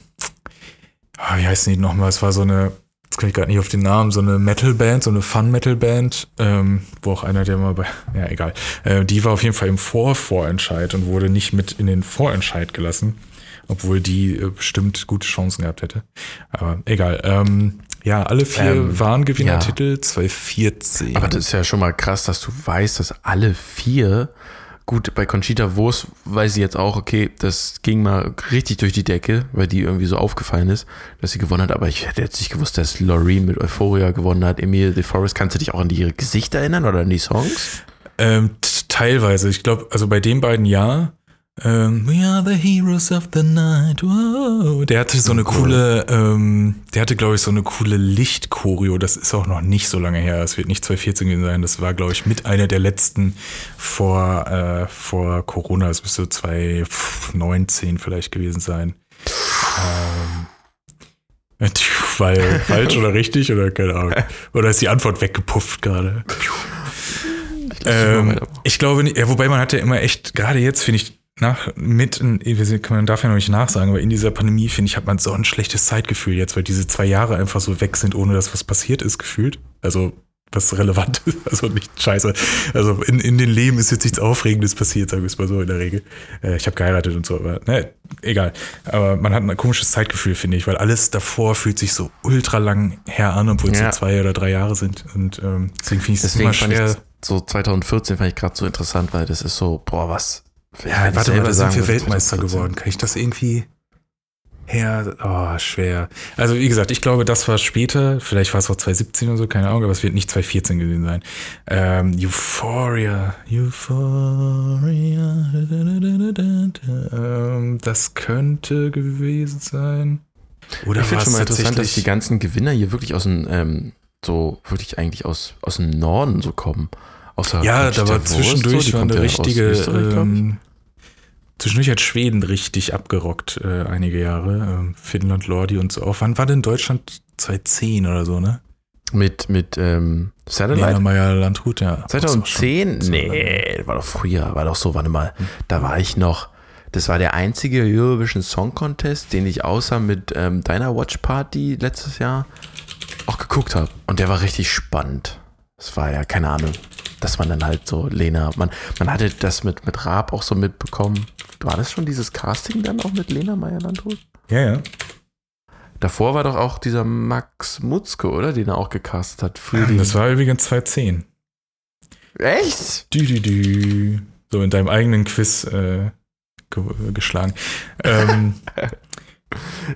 ah, wie heißen die nochmal? Es war so eine jetzt komme ich gerade nicht auf den Namen, so eine Metal-Band, so eine Fun-Metal-Band, ähm, wo auch einer, der mal bei, ja egal, äh, die war auf jeden Fall im Vor-Vorentscheid und wurde nicht mit in den Vorentscheid gelassen, obwohl die äh, bestimmt gute Chancen gehabt hätte. Aber egal. Ähm, ja, alle vier ähm, waren Gewinnertitel ja. 2014. Aber das ist ja schon mal krass, dass du weißt, dass alle vier Gut, bei Conchita Wurst weiß ich jetzt auch, okay, das ging mal richtig durch die Decke, weil die irgendwie so aufgefallen ist, dass sie gewonnen hat. Aber ich hätte jetzt nicht gewusst, dass Loreen mit Euphoria gewonnen hat. Emile de Forest, kannst du dich auch an ihre Gesichter erinnern oder an die Songs? Ähm, teilweise. Ich glaube, also bei den beiden ja. Ähm, We are the heroes of the night. Whoa. Der hatte so eine oh, coole, ähm, der hatte, glaube ich, so eine coole Lichtchoreo. Das ist auch noch nicht so lange her. Es wird nicht 2014 gewesen sein. Das war, glaube ich, mit einer der letzten vor, äh, vor Corona. Es müsste 2019 vielleicht gewesen sein. Ähm, weil falsch oder richtig oder keine Ahnung. Oder ist die Antwort weggepufft gerade? Ich, ähm, ich glaube nicht, ja, wobei man hat ja immer echt, gerade jetzt finde ich nach, mit, man darf ja noch nicht nachsagen, aber in dieser Pandemie, finde ich, hat man so ein schlechtes Zeitgefühl jetzt, weil diese zwei Jahre einfach so weg sind, ohne dass was passiert ist, gefühlt. Also, was relevant ist, also nicht scheiße. Also, in, in den Leben ist jetzt nichts Aufregendes passiert, sagen wir es mal so in der Regel. Äh, ich habe geheiratet und so, aber ne, egal. Aber man hat ein komisches Zeitgefühl, finde ich, weil alles davor fühlt sich so ultra lang her an, obwohl es ja. so zwei oder drei Jahre sind. Und ähm, deswegen finde ich es immer schwer. so 2014 fand ich gerade so interessant, weil das ist so, boah, was ja, warte mal, da sind wir Weltmeister geworden. Kann ich das irgendwie her? Oh, schwer. Also, wie gesagt, ich glaube, das war später. Vielleicht war es auch 2017 oder so, keine Ahnung, aber es wird nicht 2014 gewesen sein. Ähm, Euphoria. Euphoria. Ähm, das könnte gewesen sein. Oder ich finde schon mal interessant, dass die ganzen Gewinner hier wirklich aus dem, ähm, so wirklich eigentlich aus, aus dem Norden so kommen. Außer ja, da war zwischendurch so, war eine richtige. Ähm, zwischendurch hat Schweden richtig abgerockt, äh, einige Jahre. Äh, Finnland, Lordi und so. Auch wann war denn Deutschland 2010 oder so, ne? Mit, mit ähm, Satellite? Lena Meyer Landrut, ja. 2010? Nee, war doch früher, war doch so, warte mal. Da war ich noch. Das war der einzige Eurovision Song Contest, den ich außer mit ähm, deiner Watch Party letztes Jahr auch geguckt habe. Und der war richtig spannend. Das war ja, keine Ahnung, dass man dann halt so Lena, man, man hatte das mit, mit Raab auch so mitbekommen. War das schon dieses Casting dann auch mit Lena Meyer-Landrut? Ja, ja. Davor war doch auch dieser Max Mutzke, oder? Den er auch gecastet hat. Für das war übrigens 2010. Echt? Dü, dü, dü. So in deinem eigenen Quiz äh, ge geschlagen. Ähm,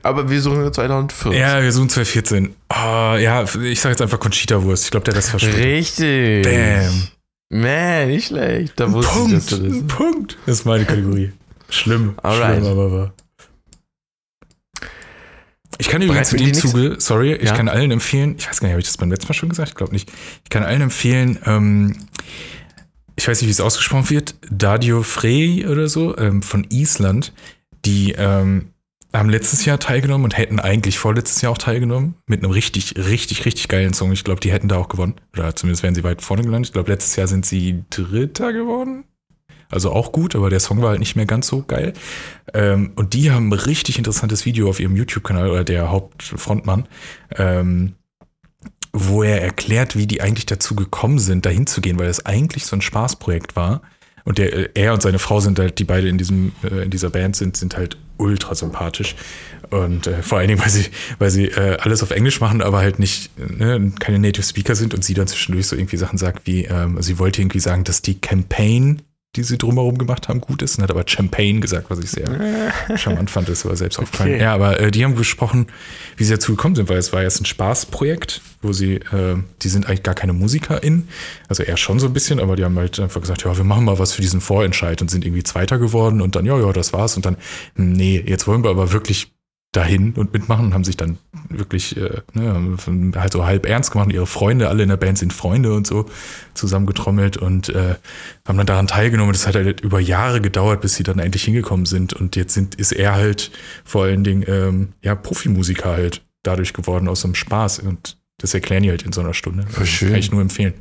Aber wir suchen 2014. ja, wir suchen 2014. Oh, ja, ich sag jetzt einfach Conchita Wurst. Ich glaube, der Rest verschwindet. Richtig. Bam. Man, nicht schlecht. Da wusste ich, dass Punkt. du das Punkt. Das ist meine Kategorie. Schlimm. Alright. Schlimm, aber wahr. Ich kann Bereit übrigens für in dem? Zuge, sorry, ich Ja? kann allen empfehlen, ich weiß gar nicht, habe ich das beim letzten Mal schon gesagt? Ich glaube nicht. Ich kann allen empfehlen, ähm, ich weiß nicht, wie es ausgesprochen wird, Dadio Frey oder so, ähm, von Island, die ähm, haben letztes Jahr teilgenommen und hätten eigentlich vorletztes Jahr auch teilgenommen mit einem richtig, richtig, richtig geilen Song. Ich glaube, die hätten da auch gewonnen. Oder zumindest wären sie weit vorne gelandet. Ich glaube, letztes Jahr sind sie Dritter geworden. Also auch gut, aber der Song war halt nicht mehr ganz so geil. Ähm, und die haben ein richtig interessantes Video auf ihrem YouTube-Kanal oder der Hauptfrontmann, ähm, wo er erklärt, wie die eigentlich dazu gekommen sind, dahin zu gehen, weil es eigentlich so ein Spaßprojekt war. Und der, äh, er und seine Frau sind halt, die beide in diesem, äh, in dieser Band sind, sind halt ultra sympathisch. Und äh, vor allen Dingen, weil sie, weil sie äh, alles auf Englisch machen, aber halt nicht, ne, keine Native Speaker sind und sie dann zwischendurch so irgendwie Sachen sagt wie, ähm, sie wollte irgendwie sagen, dass die Campaign, die sie drumherum gemacht haben, gut ist und hat aber Champagne gesagt, was ich sehr charmant fand, das war selbst aufgefallen. Okay. Ja, aber äh, die haben gesprochen, wie sie dazu gekommen sind, weil es war jetzt ein Spaßprojekt, wo sie, äh, die sind eigentlich gar keine MusikerInnen, also eher schon so ein bisschen, aber die haben halt einfach gesagt, ja, wir machen mal was für diesen Vorentscheid und sind irgendwie Zweiter geworden und dann, ja, ja, das war's und dann, hm, nee, jetzt wollen wir aber wirklich dahin und mitmachen und haben sich dann wirklich äh, ne, halt so halb ernst gemacht. Und ihre Freunde, alle in der Band sind Freunde und so zusammengetrommelt und äh, haben dann daran teilgenommen. Das hat halt über Jahre gedauert, bis sie dann endlich hingekommen sind. Und jetzt sind, ist er halt vor allen Dingen ähm, ja Profimusiker halt dadurch geworden aus einem Spaß. Und das erklären die halt in so einer Stunde. Voll schön. Kann ich nur empfehlen.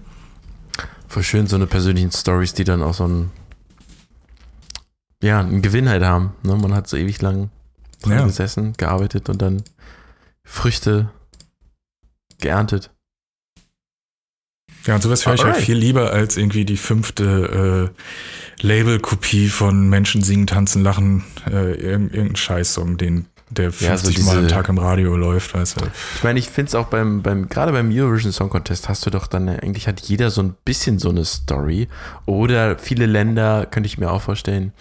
Voll schön, so eine persönlichen Stories, die dann auch so ein, ja, einen Gewinn halt haben. Ne? Man hat so ewig lang dran Ja. gesessen, gearbeitet und dann Früchte geerntet. Ja, und sowas höre ich halt viel lieber als irgendwie die fünfte äh, Label-Kopie von Menschen singen, tanzen, lachen, äh, irg irgendein Scheißsong, den der Ja, so 50 Mal am diese- Tag im Radio läuft, weißt du. Ich meine, ich finde es auch beim, beim, gerade beim Eurovision Song Contest hast du doch dann, äh, eigentlich hat jeder so ein bisschen so eine Story. Oder viele Länder, könnte ich mir auch vorstellen,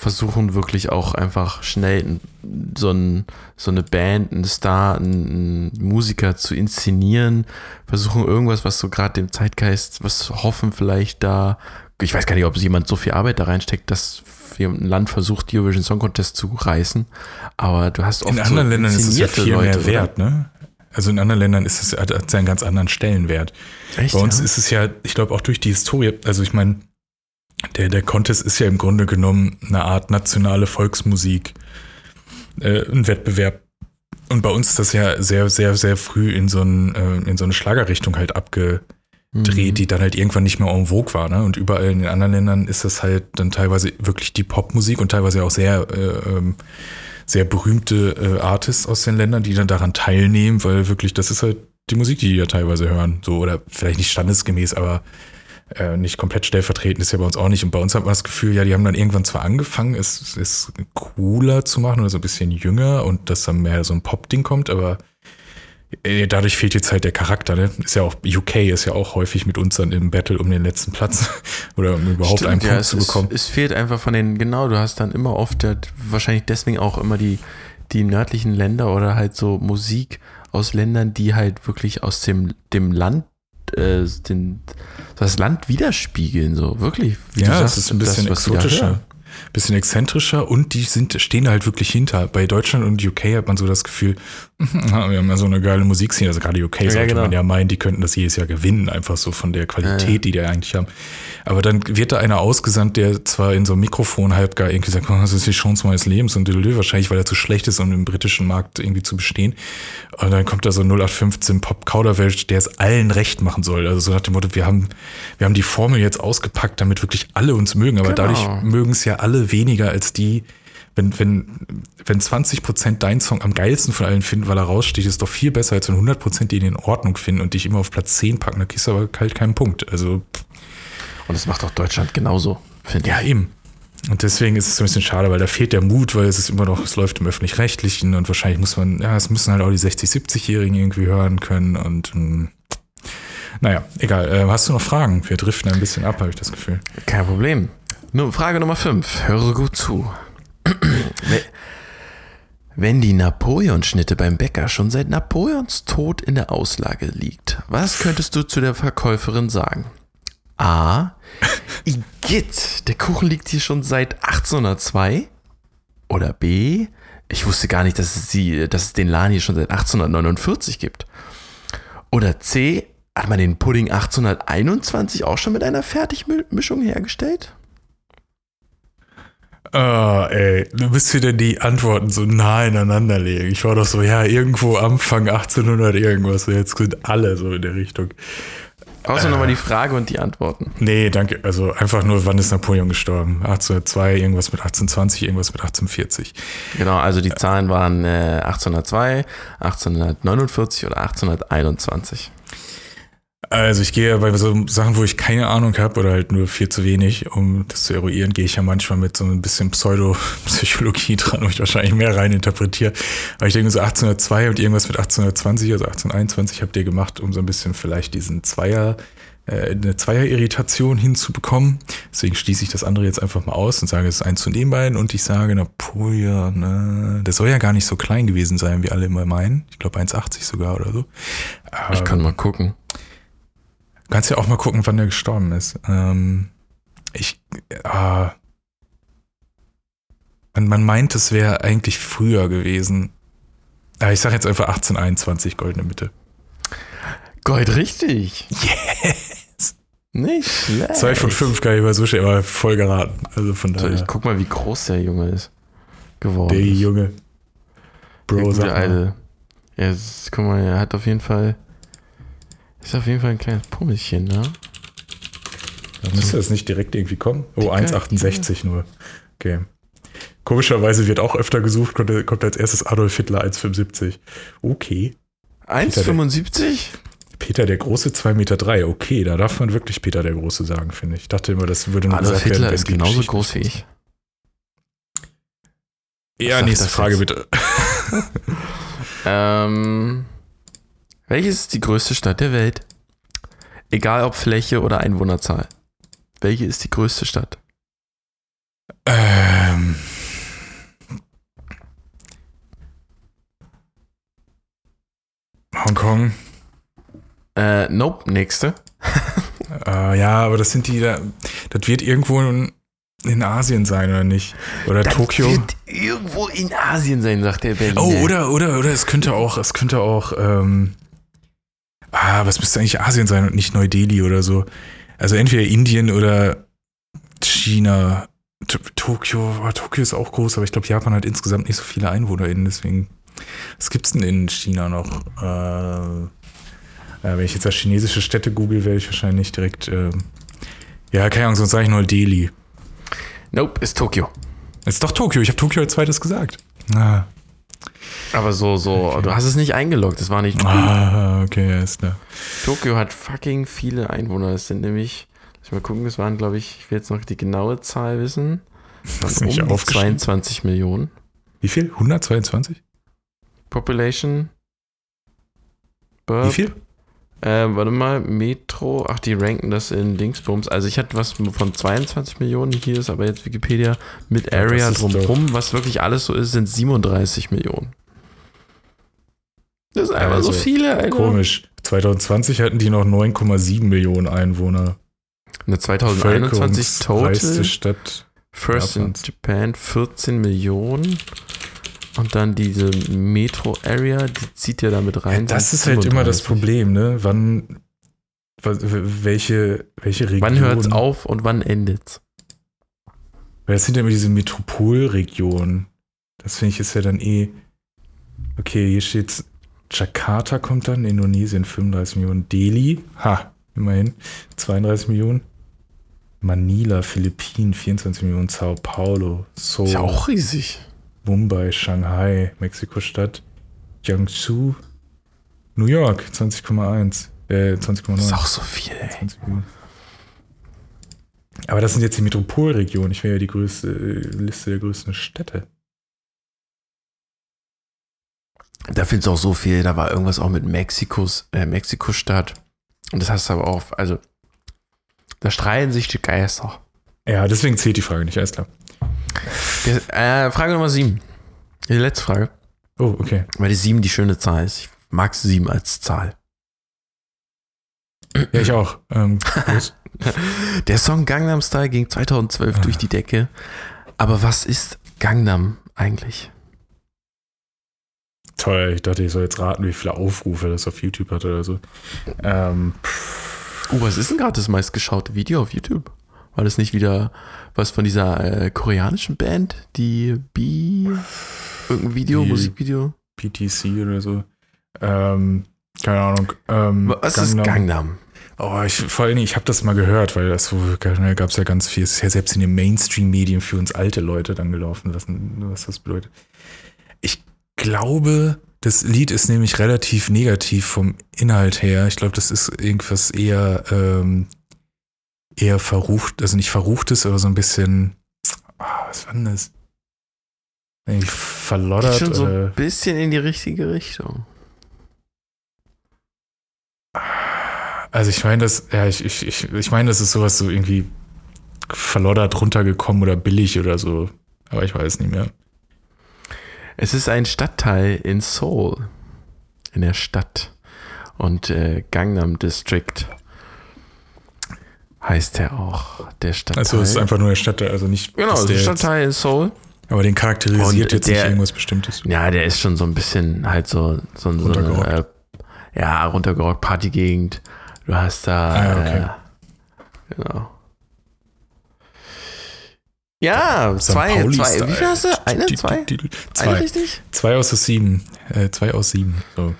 versuchen wirklich auch einfach schnell so, ein, so eine Band, einen Star, einen, Musiker zu inszenieren, versuchen irgendwas, was so gerade dem Zeitgeist, was hoffen vielleicht da, ich weiß gar nicht, ob jemand so viel Arbeit da reinsteckt, dass ein Land versucht, die Eurovision Song Contest zu reißen, aber du hast oft In anderen so Ländern ist es ja viel Leute, mehr oder? wert, ne? Also in anderen Ländern ist es hat es einen ganz anderen Stellenwert. Echt, Bei uns ja? ist es ja, ich glaube auch durch die Historie, also ich meine, der, der Contest ist ja im Grunde genommen eine Art nationale Volksmusik, äh, ein Wettbewerb. Und bei uns ist das ja sehr, sehr, sehr früh in so, ein, äh, in so eine Schlagerrichtung halt abgedreht, Mhm. die dann halt irgendwann nicht mehr en vogue war. Ne? Und überall in den anderen Ländern ist das halt dann teilweise wirklich die Popmusik und teilweise auch sehr, äh, ähm, sehr berühmte äh, Artists aus den Ländern, die dann daran teilnehmen, weil wirklich, das ist halt die Musik, die die ja teilweise hören. So, oder vielleicht nicht standesgemäß, aber äh, nicht komplett stellvertretend ist ja bei uns auch nicht. Und bei uns hat man das Gefühl, ja, die haben dann irgendwann zwar angefangen, es, es cooler zu machen oder so ein bisschen jünger und dass dann mehr so ein Pop-Ding kommt, aber äh, dadurch fehlt jetzt halt der Charakter. Ne? Ist ja auch, UK ist ja auch häufig mit uns dann im Battle um den letzten Platz oder um überhaupt Stimmt, einen ja, Punkt es, zu bekommen. Es, es fehlt einfach von den, genau, du hast dann immer oft, der, wahrscheinlich deswegen auch immer die, die nördlichen Länder oder halt so Musik aus Ländern, die halt wirklich aus dem, dem Land, äh, den, das Land widerspiegeln, so, wirklich. Wie ja, du es ist ein bisschen das, exotischer. Bisschen exzentrischer und die sind, stehen halt wirklich hinter. Bei Deutschland und UK hat man so das Gefühl, wir haben ja so eine geile Musikszene. Also gerade UK sollte genau. man ja meinen, die könnten das jedes Jahr gewinnen, einfach so von der Qualität, Ja, ja. die die eigentlich haben. Aber dann wird da einer ausgesandt, der zwar in so einem Mikrofon halb gar irgendwie sagt, oh, das ist die Chance meines Lebens und Dilö, wahrscheinlich, weil er zu schlecht ist, um im britischen Markt irgendwie zu bestehen. Und dann kommt da so ein 0815 Pop-Kauderwelsch, der es allen recht machen soll. Also so nach dem Motto, wir haben, wir haben die Formel jetzt ausgepackt, damit wirklich alle uns mögen, aber Genau. dadurch mögen es ja alle weniger als die, wenn, wenn, wenn 20% deinen Song am geilsten von allen finden, weil er raussteht, ist doch viel besser, als wenn 100% die ihn in Ordnung finden und dich immer auf Platz 10 packen. Da kriegst du aber halt keinen Punkt. Also, Und das macht auch Deutschland genauso, finde ja, ich. eben. Und deswegen ist es so ein bisschen schade, weil da fehlt der Mut, weil es ist immer noch, es läuft im Öffentlich-Rechtlichen und wahrscheinlich muss man, ja, es müssen halt auch die 60-, 70-Jährigen irgendwie hören können und, ähm, Naja, egal. Äh, hast du noch Fragen? Wir driften ein bisschen ab, habe ich das Gefühl. Kein Problem. Nur Frage Nummer 5. Höre gut zu. Wenn die Napoleon-Schnitte beim Bäcker schon seit Napoleons Tod in der Auslage liegt, was könntest du zu der Verkäuferin sagen? A. Igitt, der Kuchen liegt hier schon seit 1802. Oder B. Ich wusste gar nicht, dass es, sie, dass es den Laden hier schon seit 1849 gibt. Oder C. Hat man den Pudding 1821 auch schon mit einer Fertigmischung hergestellt? Oh, ey, du bist wieder die Antworten so nah ineinander legen. Ich war doch so, ja, irgendwo Anfang 1800 irgendwas. Jetzt sind alle so in der Richtung. Außer äh, nochmal die Frage und die Antworten. Nee, danke. Also einfach nur, wann ist Napoleon gestorben? 1802, irgendwas mit 1820, irgendwas mit 1840. Genau, also die Zahlen waren äh, 1802, 1849 oder 1821. Also ich gehe bei so Sachen, wo ich keine Ahnung habe oder halt nur viel zu wenig, um das zu eruieren, gehe ich ja manchmal mit so ein bisschen Pseudopsychologie dran, wo ich wahrscheinlich mehr rein interpretiere. Aber ich denke so 1802 und irgendwas mit 1820, also 1821 habt ihr gemacht, um so ein bisschen vielleicht diesen Zweier, äh, eine Zweier-Irritation hinzubekommen. Deswegen schließe ich das andere jetzt einfach mal aus und sage, es ist eins von den beiden und ich sage, Napoleon, ne, der soll ja gar nicht so klein gewesen sein, wie alle immer meinen. Ich glaube 1,80 sogar oder so. Ich kann mal gucken. Kannst ja auch mal gucken, wann der gestorben ist. Ähm, ich, äh, man, man meint, es wäre eigentlich früher gewesen. Aber ich sage jetzt einfach 1821 goldene Mitte. Gold richtig. Yes. Nicht schlecht. Zwei von fünf kann ich so schnell, aber voll geraten. Also von daher. Ich guck mal, wie groß der Junge ist. Geworden. Der Junge. Bro, der alte. Ja, guck mal, er hat auf jeden Fall ist auf jeden Fall ein kleines Pummelchen, ne? Da müsste das nicht direkt irgendwie kommen. Oh, 1,68 nur. Okay. Komischerweise wird auch öfter gesucht, kommt, kommt als erstes Adolf Hitler 1,75. Okay. 1,75? Peter der Große 2,3 Meter. Drei. Okay, da darf man wirklich Peter der Große sagen, finde ich. Ich dachte immer, das würde nur Adolf Hitler werden, ist genauso groß wie ich. Ja, nächste Frage jetzt? bitte. ähm, welches ist die größte Stadt der Welt? Egal ob Fläche oder Einwohnerzahl. Welche ist die größte Stadt? Ähm. Hongkong. Äh, nope, nächste. äh, ja, aber das sind die da. Das wird irgendwo in, in Asien sein, oder nicht? Oder das Tokio. Wird irgendwo in Asien sein, sagt der Berliner. Oh, oder, oder, oder es könnte auch, es könnte auch, ähm, ah, was müsste eigentlich Asien sein und nicht Neu-Delhi oder so. Also entweder Indien oder China. T Tokio, oh, Tokio ist auch groß, aber ich glaube, Japan hat insgesamt nicht so viele EinwohnerInnen, deswegen. Was gibt's denn in China noch? Äh, wenn ich jetzt das chinesische Städte google, werde ich wahrscheinlich direkt. Äh, ja, keine Ahnung, sonst sage ich nur Delhi. Nope, ist Tokio. Ist doch Tokio, ich habe Tokio als zweites gesagt. Ah. Aber so, so, okay. du hast es nicht eingeloggt, das war nicht. Ah, okay, ist klar. Tokio hat fucking viele Einwohner. Es sind nämlich, lass ich mal gucken, es waren, glaube ich, ich will jetzt noch die genaue Zahl wissen. Das ist um 22 Millionen. Wie viel? 122? Population. Burp. Wie viel? Äh, warte mal, Metro, ach, die ranken das in Dingsbums. Also ich hatte was von 22 Millionen, hier ist aber jetzt Wikipedia mit Area ja, drumherum, was wirklich alles so ist, sind 37 Millionen. Das ist einfach also, so viele, Alter. Komisch. 2020 hatten die noch 9,7 Millionen Einwohner. Eine 2021 Total. Stadt First Japans. in Japan 14 Millionen. Und dann diese Metro Area, die zieht ja damit rein. Ja, das ist 37. halt immer das Problem, ne? Wann, welche, welche Region. Wann hört es auf und wann endet es? Weil das sind ja immer diese Metropolregionen. Das finde ich ist ja dann eh. Okay, hier steht Jakarta kommt dann, Indonesien 35 Millionen, Delhi, ha, immerhin 32 Millionen. Manila, Philippinen 24 Millionen, Sao Paulo, Seoul. Ist ja auch riesig. Mumbai, Shanghai, Mexiko-Stadt, Jiangsu, New York 20,1, äh 20,9. Ist auch so viel, ey. Aber das sind jetzt die Metropolregionen. Ich wäre ja die größte äh, Liste der größten Städte. Da findest du auch so viel. Da war irgendwas auch mit Mexikos, äh, Mexiko-Stadt. Und das hast du aber auch, also da streiten sich die Geister. Ja, deswegen zählt die Frage nicht, alles klar. Äh, Frage Nummer sieben. Die letzte Frage. Oh, okay. Weil die sieben die schöne Zahl ist. Ich mag sieben als Zahl. Ja, ich auch. Ähm, Der Song Gangnam Style ging 2012 Ah. durch die Decke. Aber was ist Gangnam eigentlich? Toll, ich dachte, ich soll jetzt raten, wie viele Aufrufe das auf YouTube hat oder so. Ähm, Oh, was ist denn gerade das meistgeschaute Video auf YouTube? War das nicht wieder was von dieser äh, koreanischen Band, die B irgendein Video, Die- Musikvideo? PTC oder so. Ähm, keine Ahnung. Ähm, Was ist Gangnam? Oh, ich, vor allen Dingen, ich habe das mal gehört, weil das so, da gab es ja ganz viel, es ist ja selbst in den Mainstream-Medien für uns alte Leute dann gelaufen, was, was das bedeutet. Ich glaube, das Lied ist nämlich relativ negativ vom Inhalt her. Ich glaube, das ist irgendwas eher, ähm, eher verrucht, also nicht verruchtes, aber so ein bisschen, ah, was war denn das? Irgendwie Geht verloddert. schon so ein bisschen in die richtige Richtung. Also ich meine, das, ja, ich, ich, ich, ich meine, das ist sowas so irgendwie verloddert runtergekommen oder billig oder so. Aber ich weiß nicht mehr. Es ist ein Stadtteil in Seoul, in der Stadt. Und äh, Gangnam District heißt er auch, der Stadtteil. Also es ist einfach nur der Stadtteil, also nicht. genau, es der Stadtteil in Seoul. aber den charakterisiert Und jetzt nicht der- irgendwas Bestimmtes. Ja, der ist schon so ein bisschen halt so, so, so eine, äh, ja, runtergerockt Partygegend. Du hast da, Ah, ja, okay. äh, genau. Ja, St. zwei, Pauli zwei, Style. wie viel hast du? Eine, zwei? Eine Zwei. richtig? Zwei aus sieben. Äh, zwei aus sieben. So.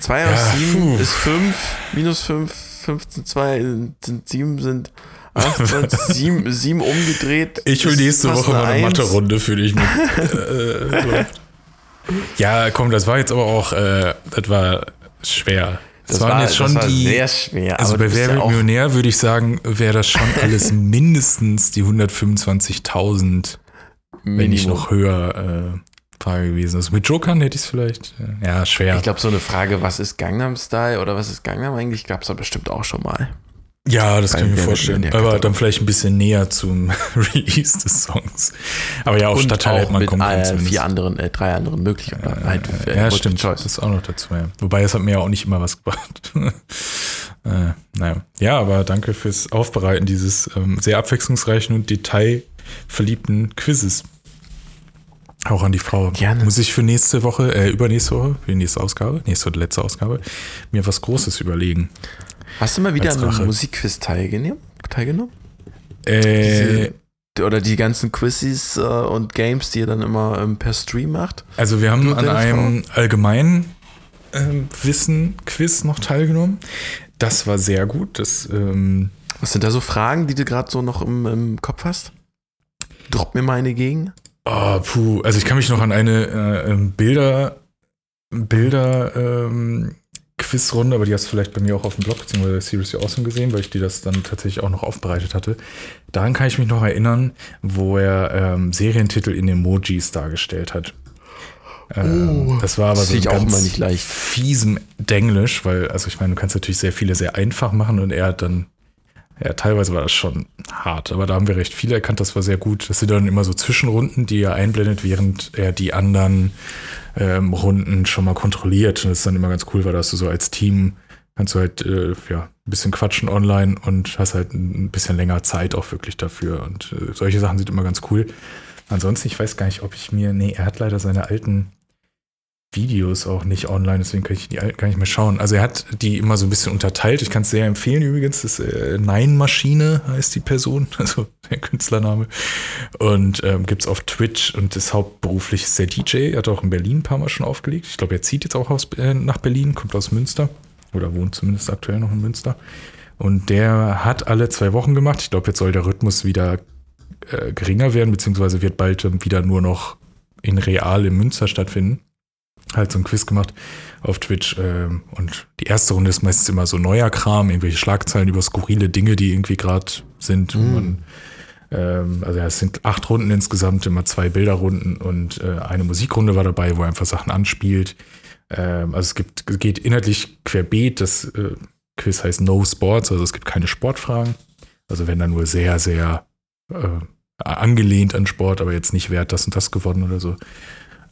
Zwei Ja, aus sieben puh. ist fünf, minus fünf, 15, zwei sind sieben, sind acht, sind sieben, sieben umgedreht. Ich will nächste Woche mal eine. Mathe-Runde für dich mit. äh, so. Ja, komm, das war jetzt aber auch, äh, das war schwer. Das, Das waren war, jetzt schon die. sehr schwer. Also bei Wer wird Millionär würde ich sagen, wäre das schon alles mindestens die 125.000, wenn nicht Minimum. noch höher äh, Frage gewesen. Also mit Jokern hätte ich es vielleicht. Äh, ja, schwer. Ich glaube, so eine Frage, was ist Gangnam Style oder was ist Gangnam eigentlich, gab es da bestimmt auch schon mal. Ja, das kann ich mir vorstellen. Aber dann vielleicht ein bisschen näher zum Release des Songs. Aber ja, auch Stadtteil hätte man mit kommen können äh, zumindest. vier anderen, äh, drei anderen Möglichkeiten. halt, für ja, stimmt. Choice. Das ist auch noch dazu, ja. Wobei, es hat mir ja auch nicht immer was gebracht. äh, naja. Ja, aber danke fürs Aufbereiten dieses ähm, sehr abwechslungsreichen und detailverliebten Quizzes. Auch an die Frau. Gerne. Muss ich für nächste Woche, äh, übernächste Woche, für die nächste Ausgabe, nächste oder letzte Ausgabe, mir was Großes überlegen. Hast du mal wieder an einem. Musikquiz teilgenommen? teilgenommen? Äh, Diese, oder die ganzen Quizzes äh, und Games, die ihr dann immer ähm, per Stream macht? Also wir haben an einem allgemeinen ähm, Wissen-Quiz noch teilgenommen. Das war sehr gut. Das, ähm, Was sind da so Fragen, die du gerade so noch im, im Kopf hast? Drop mir mal eine gegen. oh, puh. Also ich kann mich noch an eine äh, ähm, Bilder, Bilder ähm, Quizrunde, aber die hast du vielleicht bei mir auch auf dem Blog beziehungsweise Seriously Awesome gesehen, weil ich die das dann tatsächlich auch noch aufbereitet hatte. Daran kann ich mich noch erinnern, wo er ähm, Serientitel in Emojis dargestellt hat. Ähm, Oh, das war aber das so auch ganz nicht leicht. fiesem Denglisch, weil, also ich meine, du kannst natürlich sehr viele sehr einfach machen und er hat dann, ja, teilweise war das schon hart, aber da haben wir recht viel erkannt, das war sehr gut. Das sind dann immer so Zwischenrunden, die er einblendet, während er die anderen ähm, Runden schon mal kontrolliert. Und das ist dann immer ganz cool, weil da hast du so als Team, kannst du halt, äh, ja, ein bisschen quatschen online und hast halt ein bisschen länger Zeit auch wirklich dafür. Und äh, solche Sachen sind immer ganz cool. Ansonsten, ich weiß gar nicht, ob ich mir, nee, er hat leider seine alten Videos auch nicht online, deswegen kann ich die gar nicht mehr schauen. Also er hat die immer so ein bisschen unterteilt. Ich kann es sehr empfehlen übrigens. Das äh, Nein-Maschine heißt die Person, also der Künstlername. Und ähm, gibt es auf Twitch und ist hauptberuflich ist der DJ. Er hat auch in Berlin ein paar Mal schon aufgelegt. Ich glaube, er zieht jetzt auch aus, äh, nach Berlin, kommt aus Münster oder wohnt zumindest aktuell noch in Münster. Und der hat alle zwei Wochen gemacht. Ich glaube, jetzt soll der Rhythmus wieder äh, geringer werden, beziehungsweise wird bald ähm, wieder nur noch in real in Münster stattfinden. Halt so ein Quiz gemacht auf Twitch. Ähm, und die erste Runde ist meistens immer so neuer Kram, irgendwelche Schlagzeilen über skurrile Dinge, die irgendwie gerade sind. Mhm. Man, ähm, also ja, es sind acht Runden insgesamt, immer zwei Bilderrunden und äh, eine Musikrunde war dabei, wo er einfach Sachen anspielt. Ähm, also es gibt, geht inhaltlich querbeet, das äh, Quiz heißt No Sports, also es gibt keine Sportfragen. Also wenn dann nur sehr, sehr äh, angelehnt an Sport, aber jetzt nicht wert, das und das gewonnen oder so.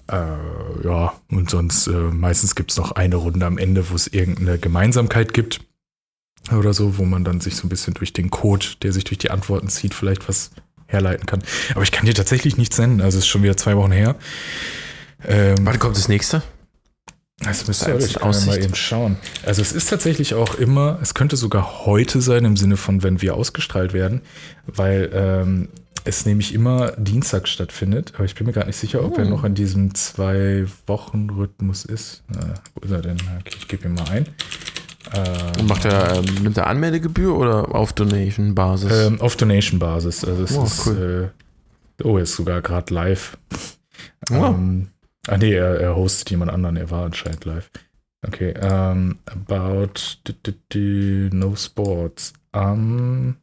Äh, ja, und sonst äh, meistens gibt es noch eine Runde am Ende, wo es irgendeine Gemeinsamkeit gibt oder so, wo man dann sich so ein bisschen durch den Code, der sich durch die Antworten zieht, vielleicht was herleiten kann. Aber ich kann dir tatsächlich nichts nennen, also es ist schon wieder zwei Wochen her. Ähm, Wann kommt das nächste? Das müsste ja, ich mal eben schauen. Also es ist tatsächlich auch immer, es könnte sogar heute sein, im Sinne von, wenn wir ausgestrahlt werden, weil ähm, es nämlich immer Dienstag stattfindet. Aber ich bin mir gar nicht sicher, ob oh. er noch in diesem Zwei-Wochen-Rhythmus ist. Na, wo ist er denn? Okay, ich gebe ihn mal ein. Ähm, macht er, ähm, nimmt er Anmeldegebühr oder auf Donation-Basis? Ähm, auf Donation-Basis. Also es oh, ist, cool. äh, oh, er ist sogar gerade live. Oh. Ähm, ah nee, er, er hostet jemand anderen, er war anscheinend live. Okay, um, about no sports. Um,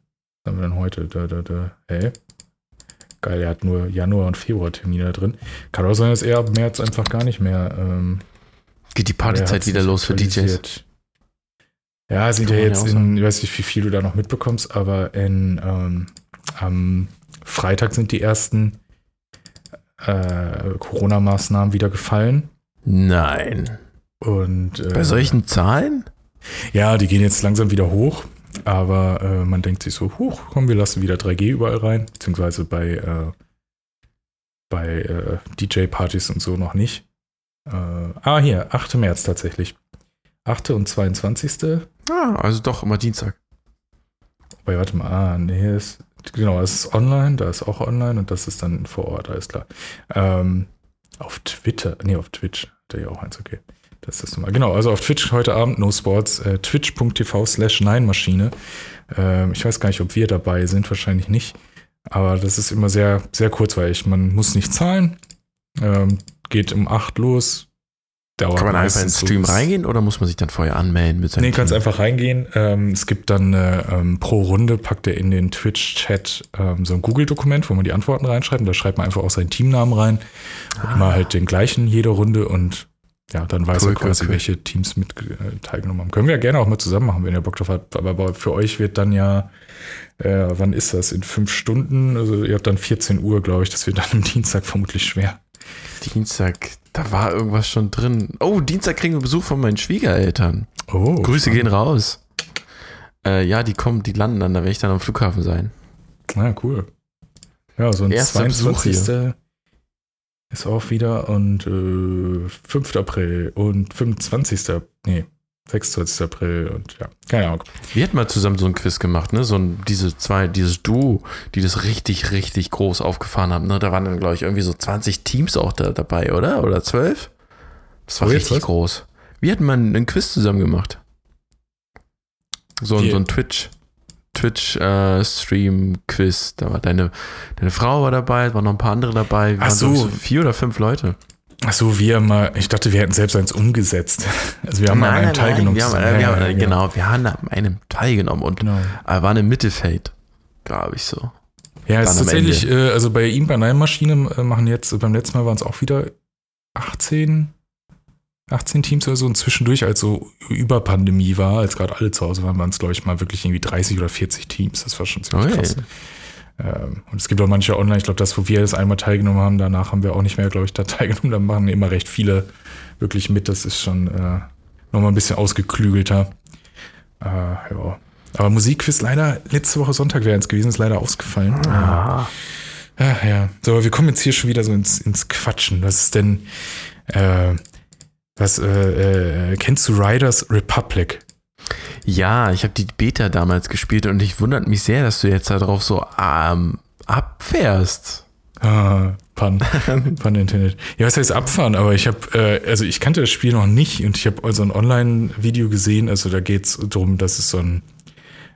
was haben wir denn heute? Da, da, da. Hey. Geil, er hat nur Januar und Februar Termine da drin. Kann auch sein, dass er ab März einfach gar nicht mehr. Ähm, Geht die Partyzeit wieder los für DJs? Ja, sind ja jetzt in, ich weiß nicht, wie viel du da noch mitbekommst, aber in, ähm, am Freitag sind die ersten äh, Corona-Maßnahmen wieder gefallen. Nein. Und äh, bei solchen Zahlen? Ja, die gehen jetzt langsam wieder hoch, aber äh, man denkt sich so, hoch, komm, wir lassen wieder 3G überall rein, beziehungsweise bei, äh, bei äh, DJ-Partys und so noch nicht. Äh, ah, hier, 8. März tatsächlich. 8. und 22. Ah, also doch immer Dienstag. Wobei, warte mal, ah, nee, ist, genau, es ist online, da ist auch online und das ist dann vor Ort, alles klar. Ähm, auf Twitter, nee, auf Twitch, da ja auch eins, okay. Das ist nochmal. Genau, also auf Twitch heute Abend, No Sports, äh, twitch.tv slash 9maschine. Ähm, ich weiß gar nicht, ob wir dabei sind, wahrscheinlich nicht. Aber das ist immer sehr, sehr kurzweilig. Man muss nicht zahlen. Ähm, geht um 8 los, Dauert Kann man einfach in den Stream reingehen oder muss man sich dann vorher anmelden mit Nee, kannst einfach reingehen. Ähm, es gibt dann äh, ähm, pro Runde, packt er in den Twitch-Chat ähm, so ein Google-Dokument, wo man die Antworten reinschreibt. Und da schreibt man einfach auch seinen Teamnamen rein. Ah. Immer halt den gleichen jede Runde und ja, dann weiß cool, er quasi, cool, cool. welche Teams mit äh, teilgenommen haben. Können wir ja gerne auch mal zusammen machen, wenn ihr Bock drauf habt. Aber für euch wird dann ja, äh, wann ist das? In fünf Stunden? Also ihr habt dann 14 Uhr, glaube ich. Das wird dann am Dienstag vermutlich schwer. Dienstag, da war irgendwas schon drin. Oh, Dienstag kriegen wir Besuch von meinen Schwiegereltern. Oh. Grüße spannend. gehen raus. Äh, ja, die kommen, die landen dann, da werde ich dann am Flughafen sein. Na, ah, cool. Ja, so ein Erster 22. ist auch wieder und äh, 5. April und 25. Nee, 26. April und ja, keine Ahnung. Wir hatten mal zusammen so ein Quiz gemacht, ne? So ein, diese zwei, dieses Duo, die das richtig, richtig groß aufgefahren haben, ne? Da waren dann, glaube ich, irgendwie so 20 Teams auch da dabei, oder? Oder 12? Das war oh, richtig groß. Wir hatten mal einen Quiz zusammen gemacht. So, so ein Twitch. Twitch-Stream-Quiz. Äh, da war deine, deine Frau war dabei, waren noch ein paar andere dabei. Wir Ach so. so vier oder fünf Leute. Ach so, wir mal, ich dachte, wir hätten selbst eins umgesetzt. Also wir haben nein, an einem nein, teilgenommen. Wir haben, wir ja, haben, ja, genau, wir haben an einem teilgenommen und genau. waren im Mittelfeld, glaube ich so. Ja, es ist tatsächlich, äh, also bei ihm bei einer Maschine äh, machen jetzt, beim letzten Mal waren es auch wieder 18, 18 Teams oder so und zwischendurch, als so über Pandemie war, als gerade alle zu Hause waren, waren es, glaube ich, mal wirklich irgendwie 30 oder 40 Teams. Das war schon ziemlich okay. krass. Ähm, und es gibt auch manche online, ich glaube, das, wo wir das einmal teilgenommen haben, danach haben wir auch nicht mehr, glaube ich, da teilgenommen. Da machen immer recht viele wirklich mit. Das ist schon äh, nochmal ein bisschen ausgeklügelter. Äh, ja. Aber Musikquiz leider, letzte Woche Sonntag wäre es gewesen, ist leider ausgefallen. Ah. Ja, ja. So, wir kommen jetzt hier schon wieder so ins, ins Quatschen. Was ist denn, äh, was, äh, äh, kennst du Riders Republic? Ja, ich habe die Beta damals gespielt und ich wundert mich sehr, dass du jetzt darauf so ähm, abfährst. Ah, Pun, Pun intended. Ja, was heißt abfahren? Aber ich habe, äh, also ich kannte das Spiel noch nicht und ich habe also ein Online-Video gesehen. Also da geht es darum, dass es so ein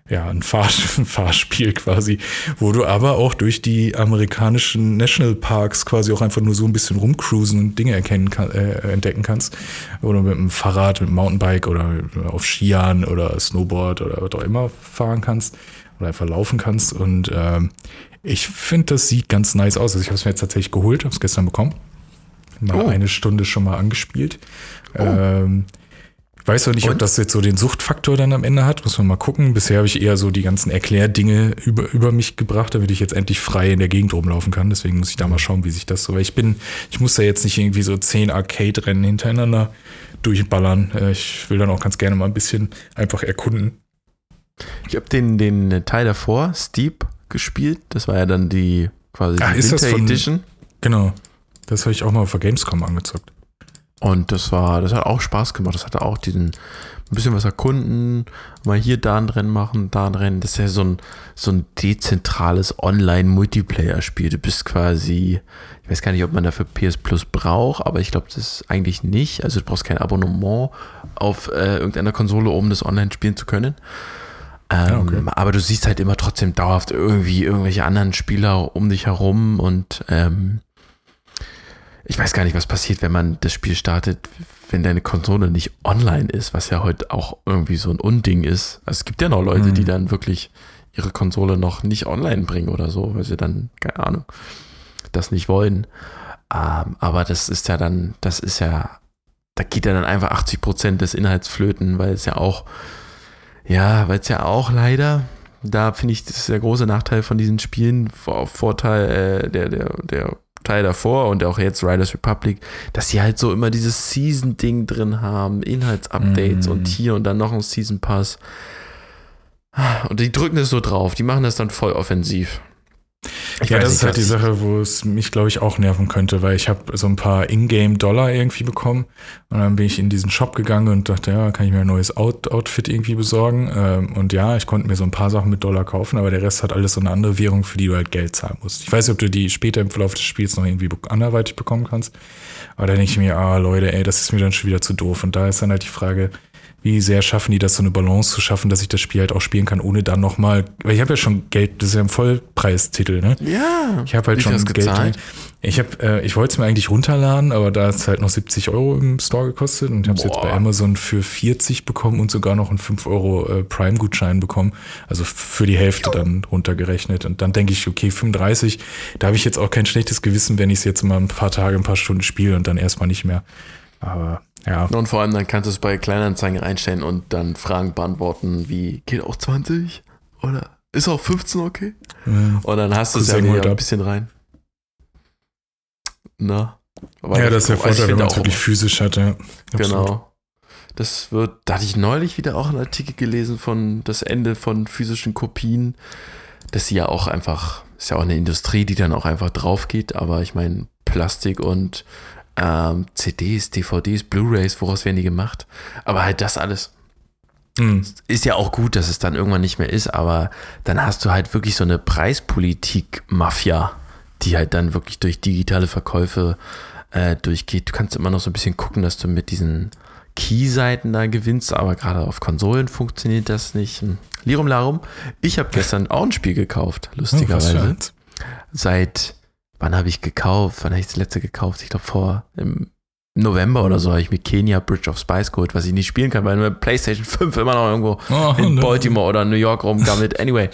ja, ein, Fahr ein Fahrspiel quasi, wo du aber auch durch die amerikanischen Nationalparks quasi auch einfach nur so ein bisschen rumcruisen und Dinge erkennen kann, äh, entdecken kannst. Oder mit dem Fahrrad, mit dem Mountainbike oder auf Skiern oder Snowboard oder was auch immer fahren kannst oder einfach laufen kannst. Und ähm, ich finde, das sieht ganz nice aus. Also ich habe es mir jetzt tatsächlich geholt, habe es gestern bekommen. Mal oh. eine Stunde schon mal angespielt. Oh. Ähm, weiß auch nicht, Und? ob das jetzt so den Suchtfaktor dann am Ende hat. Muss man mal gucken. Bisher habe ich eher so die ganzen Erklärdinge über, über mich gebracht, damit ich jetzt endlich frei in der Gegend rumlaufen kann. Deswegen muss ich da mal schauen, wie sich das so. Weil ich bin, ich muss da jetzt nicht irgendwie so zehn Arcade-Rennen hintereinander durchballern. Äh, ich will dann auch ganz gerne mal ein bisschen einfach erkunden. Ich habe den, den Teil davor, Steep, gespielt. Das war ja dann die quasi Ach, die Winter von, Edition. Genau. Das habe ich auch mal auf der Gamescom angezockt. Und das war, das hat auch Spaß gemacht. Das hatte auch diesen ein bisschen was erkunden, mal hier da ein Rennen machen, da ein Rennen. Das ist ja so ein, so ein dezentrales Online-Multiplayer-Spiel. Du bist quasi, ich weiß gar nicht, ob man dafür PS Plus braucht, aber ich glaube, das ist eigentlich nicht. Also du brauchst kein Abonnement auf äh, irgendeiner Konsole, um das online spielen zu können. Ähm, ja, okay. Aber du siehst halt immer trotzdem dauerhaft irgendwie irgendwelche anderen Spieler um dich herum und ähm, ich weiß gar nicht, was passiert, wenn man das Spiel startet, wenn deine Konsole nicht online ist, was ja heute auch irgendwie so ein Unding ist. Also es gibt ja noch Leute, mhm. die dann wirklich ihre Konsole noch nicht online bringen oder so, weil sie dann, keine Ahnung, das nicht wollen. Ähm, aber das ist ja dann, das ist ja, da geht ja dann einfach 80 Prozent des Inhalts flöten, weil es ja auch, ja, weil es ja auch leider, da finde ich, das ist der große Nachteil von diesen Spielen, Vorteil, äh, der, der, der Teil davor und auch jetzt Riders Republic, dass sie halt so immer dieses Season-Ding drin haben, Inhaltsupdates mm. und hier und dann noch ein Season Pass. Und die drücken es so drauf, die machen das dann voll offensiv. Ich ja, das ist halt die Sache, wo es mich, glaube ich, auch nerven könnte, weil ich habe so ein paar Ingame-Dollar irgendwie bekommen. Und dann bin ich in diesen Shop gegangen und dachte, ja, kann ich mir ein neues Out Outfit irgendwie besorgen? Ähm, und ja, ich konnte mir so ein paar Sachen mit Dollar kaufen, aber der Rest hat alles so eine andere Währung, für die du halt Geld zahlen musst. Ich weiß nicht, ob du die später im Verlauf des Spiels noch irgendwie anderweitig bekommen kannst, aber da denke ich mir, ah, Leute, ey, das ist mir dann schon wieder zu doof. Und da ist dann halt die Frage, wie sehr schaffen die das, so eine Balance zu schaffen, dass ich das Spiel halt auch spielen kann, ohne dann nochmal, weil ich habe ja schon Geld, das ist ja ein Vollpreistitel, ne? Ja. Ich habe halt schon Geld. Gezahlt? Ich habe, äh, ich wollte es mir eigentlich runterladen, aber da hat es halt noch 70 Euro im Store gekostet und ich habe es jetzt bei Amazon für 40 bekommen und sogar noch einen 5 Euro äh, Prime-Gutschein bekommen, also für die Hälfte dann runtergerechnet. Und dann denke ich, okay, 35, da habe ich jetzt auch kein schlechtes Gewissen, wenn ich es jetzt mal ein paar Tage, ein paar Stunden spiele und dann erstmal nicht mehr. Aber ja. Und vor allem dann kannst du es bei Kleinanzeigen einstellen und dann Fragen beantworten wie, geht auch 20? Oder ist auch 15 okay? Ja. Und dann hast du es ja wieder ein bisschen rein. Na. Aber ja, das ist der Vorteil, wenn man es wirklich physisch hat, ja. Genau. Das wird, da hatte ich neulich wieder auch einen Artikel gelesen von das Ende von physischen Kopien, dass sie ja auch einfach, ist ja auch eine Industrie, die dann auch einfach drauf geht, aber ich meine, Plastik und ähm, CDs, DVDs, Blu-rays, woraus werden die gemacht? Aber halt das alles. Mhm. Ist ja auch gut, dass es dann irgendwann nicht mehr ist, aber dann hast du halt wirklich so eine Preispolitik-Mafia, die halt dann wirklich durch digitale Verkäufe äh, durchgeht. Du kannst immer noch so ein bisschen gucken, dass du mit diesen Key-Seiten da gewinnst, aber gerade auf Konsolen funktioniert das nicht. Hm. Lirum Larum, ich habe gestern auch ein Spiel gekauft, lustigerweise. Oh, Seit wann habe ich gekauft? Wann habe ich das letzte gekauft? Ich glaube vor im November oder so habe ich mir Kenia Bridge of Spice geholt, was ich nicht spielen kann, weil nur PlayStation 5 immer noch irgendwo oh, in ne. Baltimore oder New York rumgammelt. Anyway,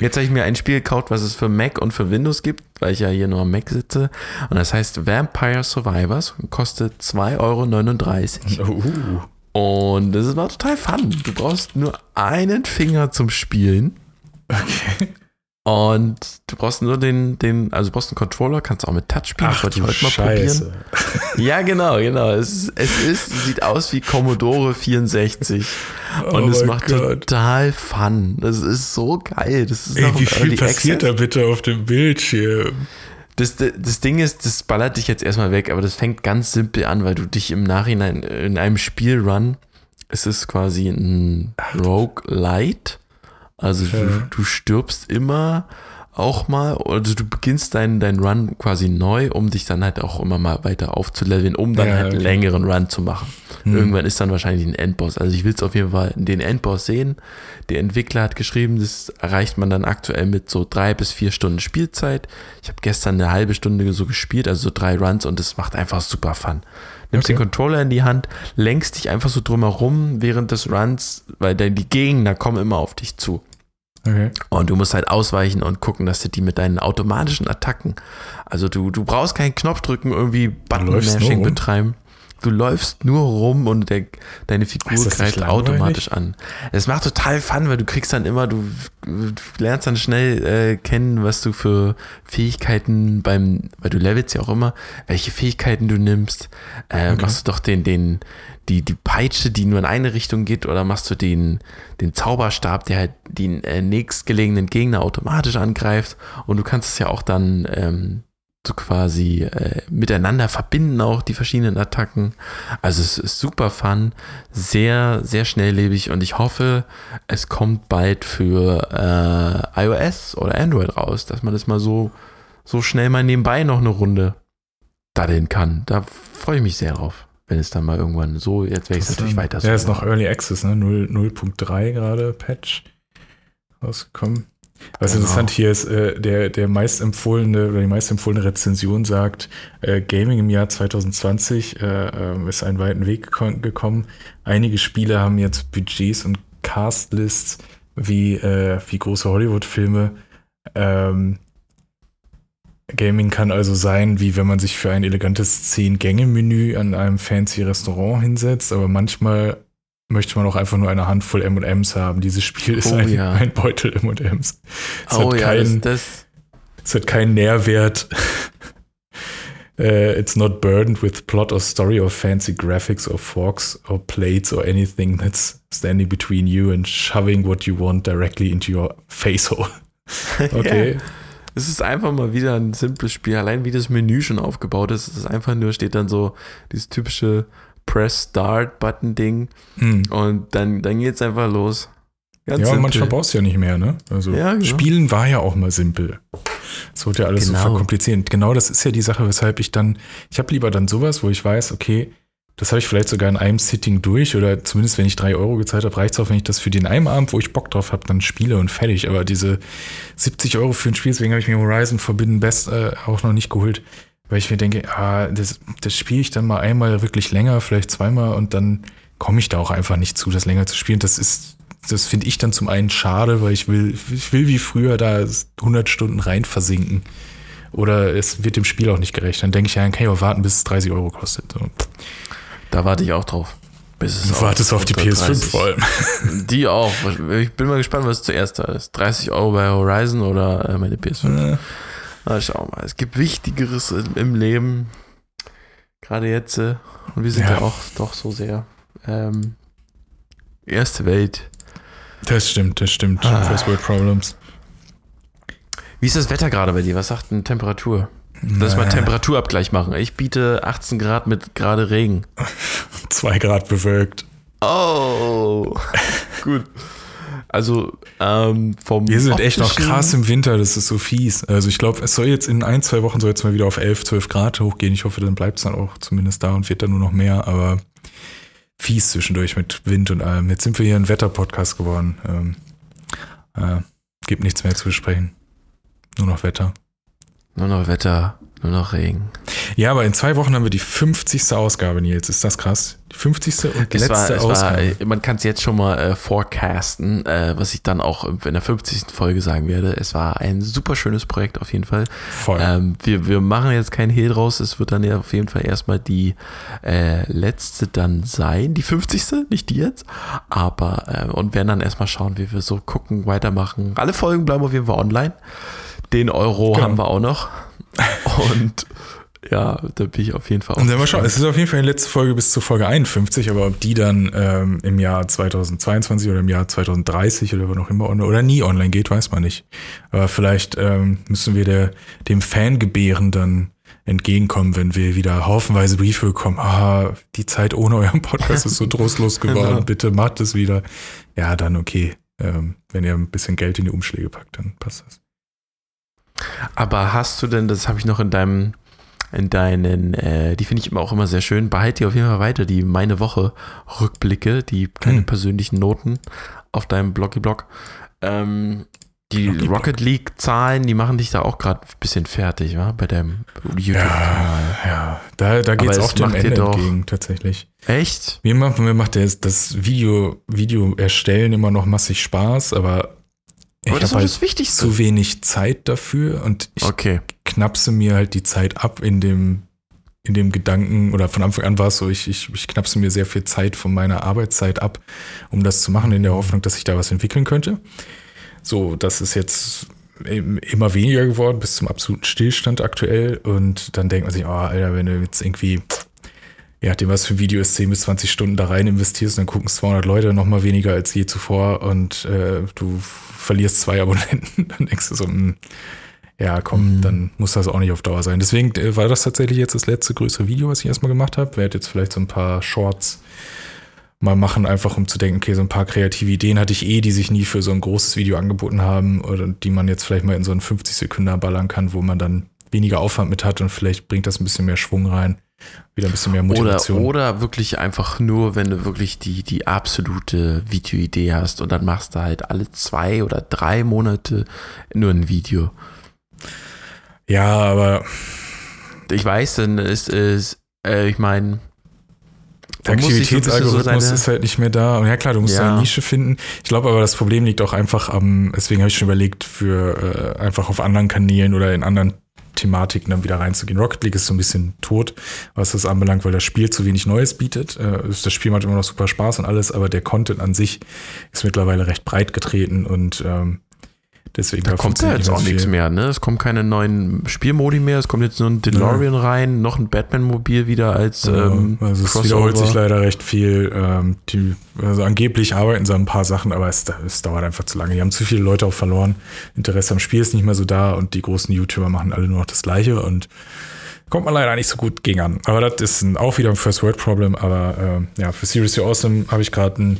jetzt habe ich mir ein Spiel gekauft, was es für Mac und für Windows gibt, weil ich ja hier nur am Mac sitze. Und das heißt Vampire Survivors und kostet 2,39 Euro. Uh. Und das war total fun. Du brauchst nur einen Finger zum Spielen. Okay. Und du brauchst nur den, den, also du brauchst einen Controller, kannst auch mit Touch spielen, Ach, das wollte ich heute mal Scheiße. probieren. ja, genau, genau. Es, es ist, sieht aus wie Commodore 64. Und oh es macht Gott. total Fun. Das ist so geil. Das ist Ey, wie viel passiert Access. da bitte auf dem Bildschirm? Das, das Ding ist, das ballert dich jetzt erstmal weg, aber das fängt ganz simpel an, weil du dich im Nachhinein in einem Spielrun, es ist quasi ein Rogue Light also ja. du, du stirbst immer auch mal, also du beginnst deinen dein Run quasi neu, um dich dann halt auch immer mal weiter aufzuleveln, um dann ja, halt einen okay. längeren Run zu machen. Hm. Irgendwann ist dann wahrscheinlich ein Endboss. Also ich will es auf jeden Fall den Endboss sehen. Der Entwickler hat geschrieben, das erreicht man dann aktuell mit so drei bis vier Stunden Spielzeit. Ich habe gestern eine halbe Stunde so gespielt, also so drei Runs und es macht einfach super Fun. Nimmst okay. den Controller in die Hand, lenkst dich einfach so drumherum während des Runs, weil dann die Gegner kommen immer auf dich zu. Okay. Und du musst halt ausweichen und gucken, dass du die mit deinen automatischen Attacken, also du, du brauchst keinen Knopf drücken, irgendwie Button-Mashing betreiben, du läufst nur rum und der, deine Figur greift automatisch an. Es macht total Fun, weil du kriegst dann immer, du, du lernst dann schnell äh, kennen, was du für Fähigkeiten beim, weil du levelst ja auch immer, welche Fähigkeiten du nimmst. Äh, okay. Machst du doch den, den, die, die Peitsche, die nur in eine Richtung geht, oder machst du den, den Zauberstab, der halt den äh, nächstgelegenen Gegner automatisch angreift und du kannst es ja auch dann ähm, so quasi äh, miteinander verbinden auch die verschiedenen Attacken. Also es ist super fun, sehr, sehr schnelllebig und ich hoffe, es kommt bald für äh, iOS oder Android raus, dass man das mal so, so schnell mal nebenbei noch eine Runde daddeln kann. Da freue ich mich sehr drauf, wenn es dann mal irgendwann so, jetzt werde ich es natürlich weiter so. Ja, ist noch Early Access, ne? 0.3 gerade Patch rausgekommen. Was genau. interessant hier ist, äh, der, der meist empfohlene oder die meist empfohlene Rezension sagt, äh, Gaming im Jahr 2020 äh, ähm, ist einen weiten Weg gekommen. Einige Spiele haben jetzt Budgets und Castlists wie, äh, wie große Hollywood-Filme. Ähm, Gaming kann also sein, wie wenn man sich für ein elegantes Zehn-Gänge-Menü an einem fancy Restaurant hinsetzt, aber manchmal möchte man auch einfach nur eine Handvoll M&M's haben. Dieses Spiel ist oh, ein, ja. ein, Beutel M&M's. Es oh, hat ja, keinen, das, das es hat keinen Nährwert. uh, it's not burdened with plot or story or fancy graphics or forks or plates or anything that's standing between you and shoving what you want directly into your face hole. Okay. ja. Es ist einfach mal wieder ein simples Spiel. Allein wie das Menü schon aufgebaut ist, es ist einfach nur, steht dann so dieses typische Press Start Button Ding hm. und dann, dann es einfach los. Ganz ja, simpel. manchmal brauchst du ja nicht mehr, ne? Also ja, genau. Spielen war ja auch mal simpel. Es wird ja alles genau. so verkompliziert. Genau das ist ja die Sache, weshalb ich dann, ich habe lieber dann sowas, wo ich weiß, okay, das habe ich vielleicht sogar in einem Sitting durch oder zumindest wenn ich drei Euro gezahlt habe, reicht es auch, wenn ich das für den einen Abend, wo ich Bock drauf habe, dann spiele und fertig. Aber diese 70 Euro für ein Spiel, deswegen habe ich mir Horizon Forbidden Best äh, auch noch nicht geholt weil ich mir denke, ah, das, das spiele ich dann mal einmal wirklich länger, vielleicht zweimal und dann komme ich da auch einfach nicht zu, das länger zu spielen. Das ist, das finde ich dann zum einen schade, weil ich will, ich will wie früher da 100 Stunden rein versinken. Oder es wird dem Spiel auch nicht gerecht. Dann denke ich ja, dann kann ich auch warten, bis es 30 Euro kostet. So. Da warte ich auch drauf. Bis du wartest auf die PS5 30. vor allem. Die auch. Ich bin mal gespannt, was zuerst da ist. 30 Euro bei Horizon oder äh, meine PS5. Äh. Na, schau mal, es gibt Wichtigeres im Leben. Gerade jetzt. Äh, und wir sind ja, ja auch doch so sehr. Ähm, erste Welt. Das stimmt, das stimmt. Ah. First World Problems. Wie ist das Wetter gerade bei dir? Was sagt denn Temperatur? Lass mal Temperaturabgleich machen. Ich biete 18 Grad mit gerade Regen. 2 Grad bewölkt. Oh, gut. Also ähm, vom Wir sind echt noch krass im Winter, das ist so fies. Also ich glaube, es soll jetzt in ein, zwei Wochen soll jetzt mal wieder auf 11, 12 Grad hochgehen. Ich hoffe, dann bleibt es dann auch zumindest da und wird dann nur noch mehr, aber fies zwischendurch mit Wind und allem. Jetzt sind wir hier ein Wetter-Podcast geworden. Ähm, äh, gibt nichts mehr zu besprechen. Nur noch Wetter. Nur noch Wetter. Nur noch Regen. Ja, aber in zwei Wochen haben wir die 50. Ausgabe, Nils. Ist das krass? Die 50. und es letzte war, Ausgabe. War, man kann es jetzt schon mal äh, forecasten, äh, was ich dann auch in der 50. Folge sagen werde. Es war ein super schönes Projekt auf jeden Fall. Voll. Ähm, wir, wir machen jetzt keinen Hehl draus. Es wird dann ja auf jeden Fall erstmal die äh, letzte dann sein. Die 50. Nicht die jetzt. Aber, äh, und werden dann erstmal schauen, wie wir so gucken, weitermachen. Alle Folgen bleiben auf jeden Fall online. Den Euro genau. haben wir auch noch. Und ja, da bin ich auf jeden Fall auch. Und dann mal schauen, es ist auf jeden Fall die letzte Folge bis zur Folge 51, aber ob die dann ähm, im Jahr 2022 oder im Jahr 2030 oder noch immer online oder nie online geht, weiß man nicht. Aber vielleicht ähm, müssen wir der, dem Fangebären dann entgegenkommen, wenn wir wieder haufenweise Briefe bekommen. Ah, die Zeit ohne euren Podcast ist so trostlos geworden. genau. Bitte macht es wieder. Ja, dann okay. Ähm, wenn ihr ein bisschen Geld in die Umschläge packt, dann passt das. Aber hast du denn, das habe ich noch in deinem, in deinen, äh, die finde ich immer auch immer sehr schön, behalte die auf jeden Fall weiter, die meine Woche Rückblicke, die kleinen hm. persönlichen Noten auf deinem Bloggy-Blog. Ähm, die Bloggy Rocket League Zahlen, die machen dich da auch gerade ein bisschen fertig, wa? Bei deinem YouTube-Kanal. Ja, ja, da, da geht es auch dem Ende entgegen, tatsächlich. Echt? Mir macht, mir macht das, das Video, Video erstellen immer noch massig Spaß, aber ich habe halt das Wichtigste. zu wenig Zeit dafür und ich okay. Knapse mir halt die Zeit ab in dem in dem Gedanken, oder von Anfang an war es so, ich, ich, ich knapse mir sehr viel Zeit von meiner Arbeitszeit ab, um das zu machen, in der Hoffnung, dass ich da was entwickeln könnte. So, das ist jetzt immer weniger geworden, bis zum absoluten Stillstand aktuell. Und dann denkt man sich, oh, Alter, wenn du jetzt irgendwie, je nachdem, was für ein Video ist, 10 bis 20 Stunden da rein investierst, dann gucken es 200 Leute noch mal weniger als je zuvor und äh, du verlierst zwei Abonnenten, dann denkst du so, mh, hm, ja, komm, mhm. dann muss das auch nicht auf Dauer sein. Deswegen äh, war das tatsächlich jetzt das letzte größere Video, was ich erstmal gemacht habe. Werde jetzt vielleicht so ein paar Shorts mal machen, einfach um zu denken, okay, so ein paar kreative Ideen hatte ich eh, die sich nie für so ein großes Video angeboten haben oder die man jetzt vielleicht mal in so einen 50 Sekunden ballern kann, wo man dann weniger Aufwand mit hat und vielleicht bringt das ein bisschen mehr Schwung rein, wieder ein bisschen mehr Motivation. Oder, oder wirklich einfach nur, wenn du wirklich die, die absolute Videoidee hast und dann machst du halt alle zwei oder drei Monate nur ein Video. Ja, aber ich weiß, dann ist es, äh, ich meine, der Aktivitätsalgorithmus so ist halt nicht mehr da. Und ja klar, du musst ja. eine Nische finden. Ich glaube aber, das Problem liegt auch einfach am, deswegen habe ich schon überlegt, für äh, einfach auf anderen Kanälen oder in anderen Thematiken dann wieder reinzugehen. Rocket League ist so ein bisschen tot, was das anbelangt, weil das Spiel zu wenig Neues bietet. Äh, das Spiel macht immer noch super Spaß und alles, aber der Content an sich ist mittlerweile recht breit getreten und ähm, Deswegen da kommt ja jetzt auch nichts mehr, ne? Es kommen keine neuen Spielmodi mehr, es kommt jetzt nur ein DeLorean ja. rein, noch ein Batman-Mobil wieder als ja, ähm, Also es wiederholt sich leider recht viel. Ähm, die, also angeblich arbeiten sie an ein paar Sachen, aber es, es, dauert einfach zu lange. Die haben zu viele Leute auch verloren. Interesse am Spiel ist nicht mehr so da und die großen YouTuber machen alle nur noch das Gleiche und kommt man leider nicht so gut gegen an. Aber das ist ein, auch wieder ein First-World-Problem. Aber äh, ja, für Seriously Awesome habe ich gerade ein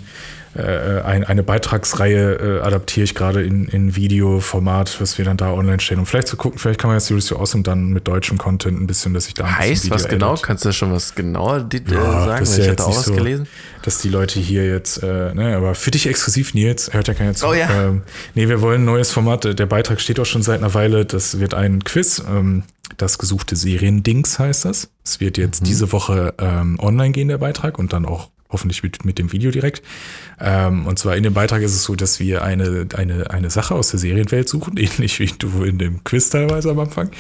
äh, ein, eine Beitragsreihe äh, adaptiere ich gerade in, in Videoformat, was wir dann da online stellen. Um vielleicht zu gucken, vielleicht kann man jetzt Seriously Awesome dann mit deutschem Content ein bisschen, dass ich da Heißt was genau? Kannst du da schon was genauer äh, ja, sagen? Das ist ja ich hatte auch was so, gelesen. Dass die Leute hier jetzt, äh, ne, aber für dich exklusiv, Nils, hört ja keiner zu. Oh ja. Ähm, nee, wir wollen ein neues Format. Der Beitrag steht auch schon seit einer Weile. Das wird ein Quiz. Ähm, das gesuchte Seriendings heißt das. Es wird jetzt mhm. diese Woche ähm, online gehen, der Beitrag, und dann auch hoffentlich mit, mit dem Video direkt. Ähm, und zwar in dem Beitrag ist es so, dass wir eine, eine, eine Sache aus der Serienwelt suchen, ähnlich wie du in dem Quiz teilweise am Anfang.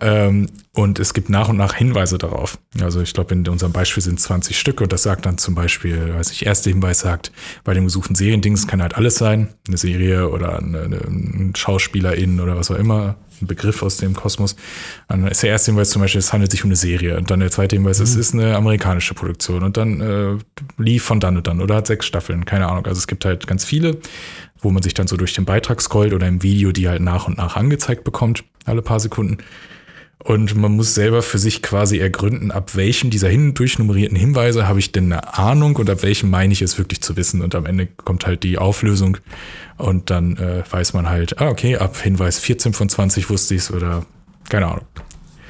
Ähm, und es gibt nach und nach Hinweise darauf. Also ich glaube, in unserem Beispiel sind 20 Stück und das sagt dann zum Beispiel, weiß ich, erster Hinweis sagt, bei dem gesuchten Seriendings kann halt alles sein. Eine Serie oder eine, eine, ein Schauspielerin oder was auch immer ein Begriff aus dem Kosmos. Dann ist der erste Hinweis zum Beispiel, es handelt sich um eine Serie. Und dann der zweite Hinweis, mhm. es ist eine amerikanische Produktion. Und dann äh, lief von dann und dann oder hat sechs Staffeln, keine Ahnung. Also es gibt halt ganz viele, wo man sich dann so durch den Beitrag scrollt oder im Video, die halt nach und nach angezeigt bekommt, alle paar Sekunden. Und man muss selber für sich quasi ergründen, ab welchem dieser hin durchnummerierten Hinweise habe ich denn eine Ahnung und ab welchem meine ich es wirklich zu wissen. Und am Ende kommt halt die Auflösung und dann äh, weiß man halt, ah, okay, ab Hinweis 14 von 20 wusste ich es oder keine Ahnung.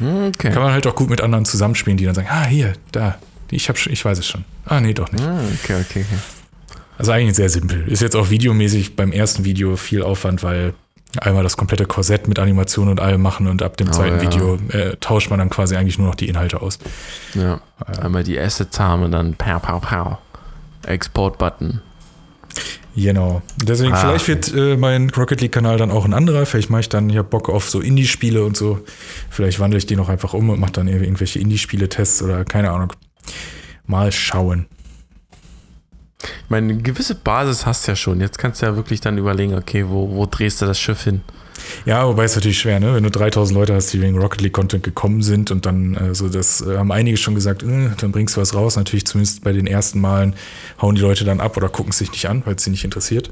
Okay. Kann man halt auch gut mit anderen zusammenspielen, die dann sagen, ah, hier, da, ich, hab, ich weiß es schon. Ah, nee, doch nicht. Ah, okay, okay, okay. Also eigentlich sehr simpel. Ist jetzt auch videomäßig beim ersten Video viel Aufwand, weil einmal das komplette Korsett mit Animation und allem machen und ab dem oh, zweiten ja. Video äh, tauscht man dann quasi eigentlich nur noch die Inhalte aus. Ja. Äh, einmal die Assets haben und dann pow, pow, pow. Export-Button. Genau. Deswegen, ah, vielleicht wird äh, mein Rocket League-Kanal dann auch ein anderer. Vielleicht mache ich dann, ich habe Bock auf so Indie-Spiele und so. Vielleicht wandle ich die noch einfach um und mache dann irgendwelche Indie-Spiele-Tests oder keine Ahnung. Mal schauen. Ich meine, eine gewisse Basis hast du ja schon. Jetzt kannst du ja wirklich dann überlegen, okay, wo, wo drehst du das Schiff hin? Ja, wobei es natürlich schwer, ne? Wenn du 3000 Leute hast, die wegen Rocket League Content gekommen sind und dann, äh, so das äh, haben einige schon gesagt, äh, dann bringst du was raus. Natürlich zumindest bei den ersten Malen hauen die Leute dann ab oder gucken es sich nicht an, weil es sie nicht interessiert.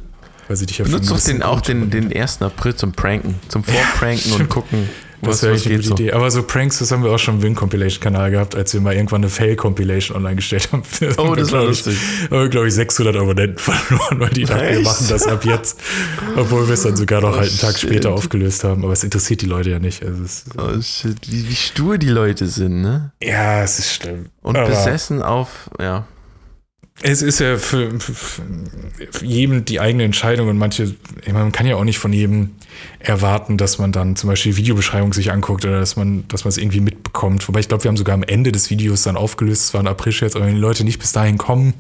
Weil sie dich ja Benutzt doch den, auch den, den 1. April zum Pranken, zum Vorpranken ja, und gucken. Das wäre echt eine gute so. Idee. Aber so Pranks, das haben wir auch schon im Win-Compilation-Kanal gehabt, als wir mal irgendwann eine Fail-Compilation online gestellt haben. Oh, das war lustig. Haben wir, glaube ich, 600 Abonnenten verloren, weil die dachten, wir machen das ab jetzt. Obwohl wir es dann sogar noch oh, halt einen Tag shit. später aufgelöst haben. Aber es interessiert die Leute ja nicht. Also es, oh shit, wie, wie stur die Leute sind, ne? Ja, es ist schlimm. Und Aber besessen auf, ja. Es ist ja für, für, jedem die eigene Entscheidung und manche, ich meine, man kann ja auch nicht von jedem erwarten, dass man dann zum Beispiel die Videobeschreibung sich anguckt oder dass man, dass man es irgendwie mitbekommt. Wobei ich glaube, wir haben sogar am Ende des Videos dann aufgelöst, es war ein April-Scherz, aber wenn die Leute nicht bis dahin kommen,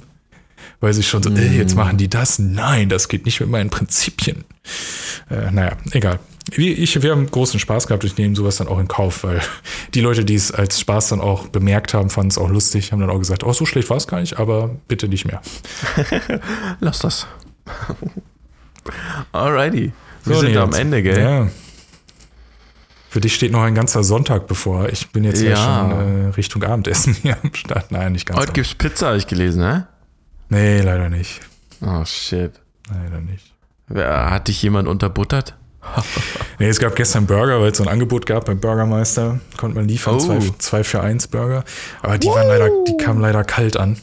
weil sie schon so, mm. äh, jetzt mhm. machen die das. Nein, das geht nicht mit meinen Prinzipien. Äh, naja, egal. Ich, wir haben großen Spaß gehabt, ich nehme sowas dann auch in Kauf, weil die Leute, die es als Spaß dann auch bemerkt haben, fanden es auch lustig, haben dann auch gesagt, oh, so schlecht war es gar nicht, aber bitte nicht mehr. Lass das. Alrighty. Wir so, sind jetzt. am Ende, gell? Ja. Für dich steht noch ein ganzer Sonntag bevor. Ich bin jetzt ja, ja schon äh, Richtung Abendessen hier am Start. Nein, nicht ganz. Heute gibt es Pizza, habe ich gelesen, ne? Nee, leider nicht. Oh, shit. Leider nicht. Hat dich jemand unterbuttert? nee, es gab gestern Burger, weil es so ein Angebot gab beim Bürgermeister. Konnte man liefern, oh. zwei, zwei für eins Burger. Aber die waren leider, die kamen leider kalt an.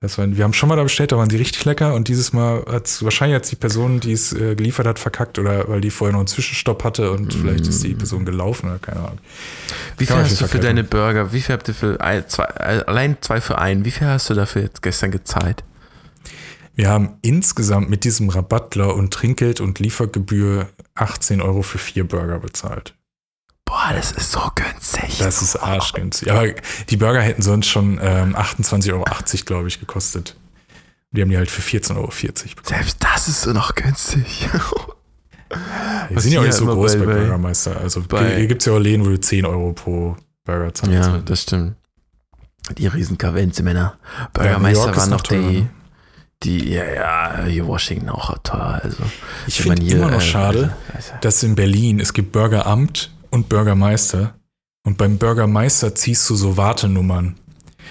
Das waren, wir haben schon mal da bestellt, da waren die richtig lecker und dieses Mal hat wahrscheinlich jetzt die Person, die es äh, geliefert hat, verkackt oder weil die vorher noch einen Zwischenstopp hatte und mm. vielleicht ist die Person gelaufen oder keine Ahnung. Wie viel hast du für deine Burger, wie viel habt ihr für ein, zwei, allein zwei für einen, wie viel hast du dafür jetzt gestern gezahlt? Wir haben insgesamt mit diesem Rabattler und Trinkgeld und Liefergebühr 18 Euro für vier Burger bezahlt. Boah, das ist so günstig. Das ist arschgünstig. Aber die Burger hätten sonst schon ähm, 28,80 Euro, glaube ich, gekostet. Die haben die halt für 14,40 Euro bekommen. Selbst das ist so noch günstig. die sind ja auch nicht so groß bei, bei Burgermeister. Also bei, hier gibt es ja auch Läden, wo du 10 Euro pro Burger zahlst. Ja, das stimmt. Die riesen Männer. Burgermeister ja, waren noch die, ne? Die, ja, ja, hier Washington auch teuer. Also, ich finde immer noch äh, schade, also, dass in Berlin, es gibt Burgeramt und Bürgermeister. Und beim Bürgermeister ziehst du so Wartenummern.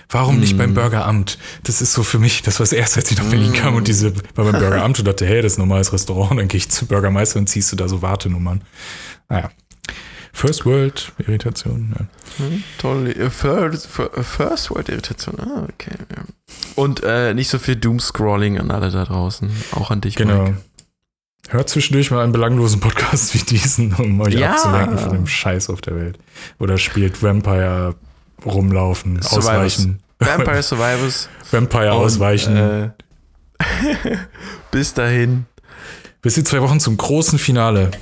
Warum mm. nicht beim mm. Bürgeramt? Das ist so für mich, das war das erste, als ich nach Berlin mm. kam und diese, war beim Bürgeramt und dachte, hey, das ist ein normales Restaurant. Dann gehe ich zum Bürgermeister und ziehst du da so Wartenummern. Naja. First World Irritation. Ja. Hm, toll. First, First World Irritation. Ah, okay. Ja. Und äh, nicht so viel Doom-Scrolling an alle da draußen. Auch an dich, Genau. Mike. Hört zwischendurch mal einen belanglosen Podcast wie diesen, um euch ja. abzulenken von dem Scheiß auf der Welt. Oder spielt Vampire rumlaufen, Survivors. ausweichen. Vampire Survivors. Vampire Und, ausweichen. Äh, bis dahin. Bis in zwei Wochen zum großen Finale.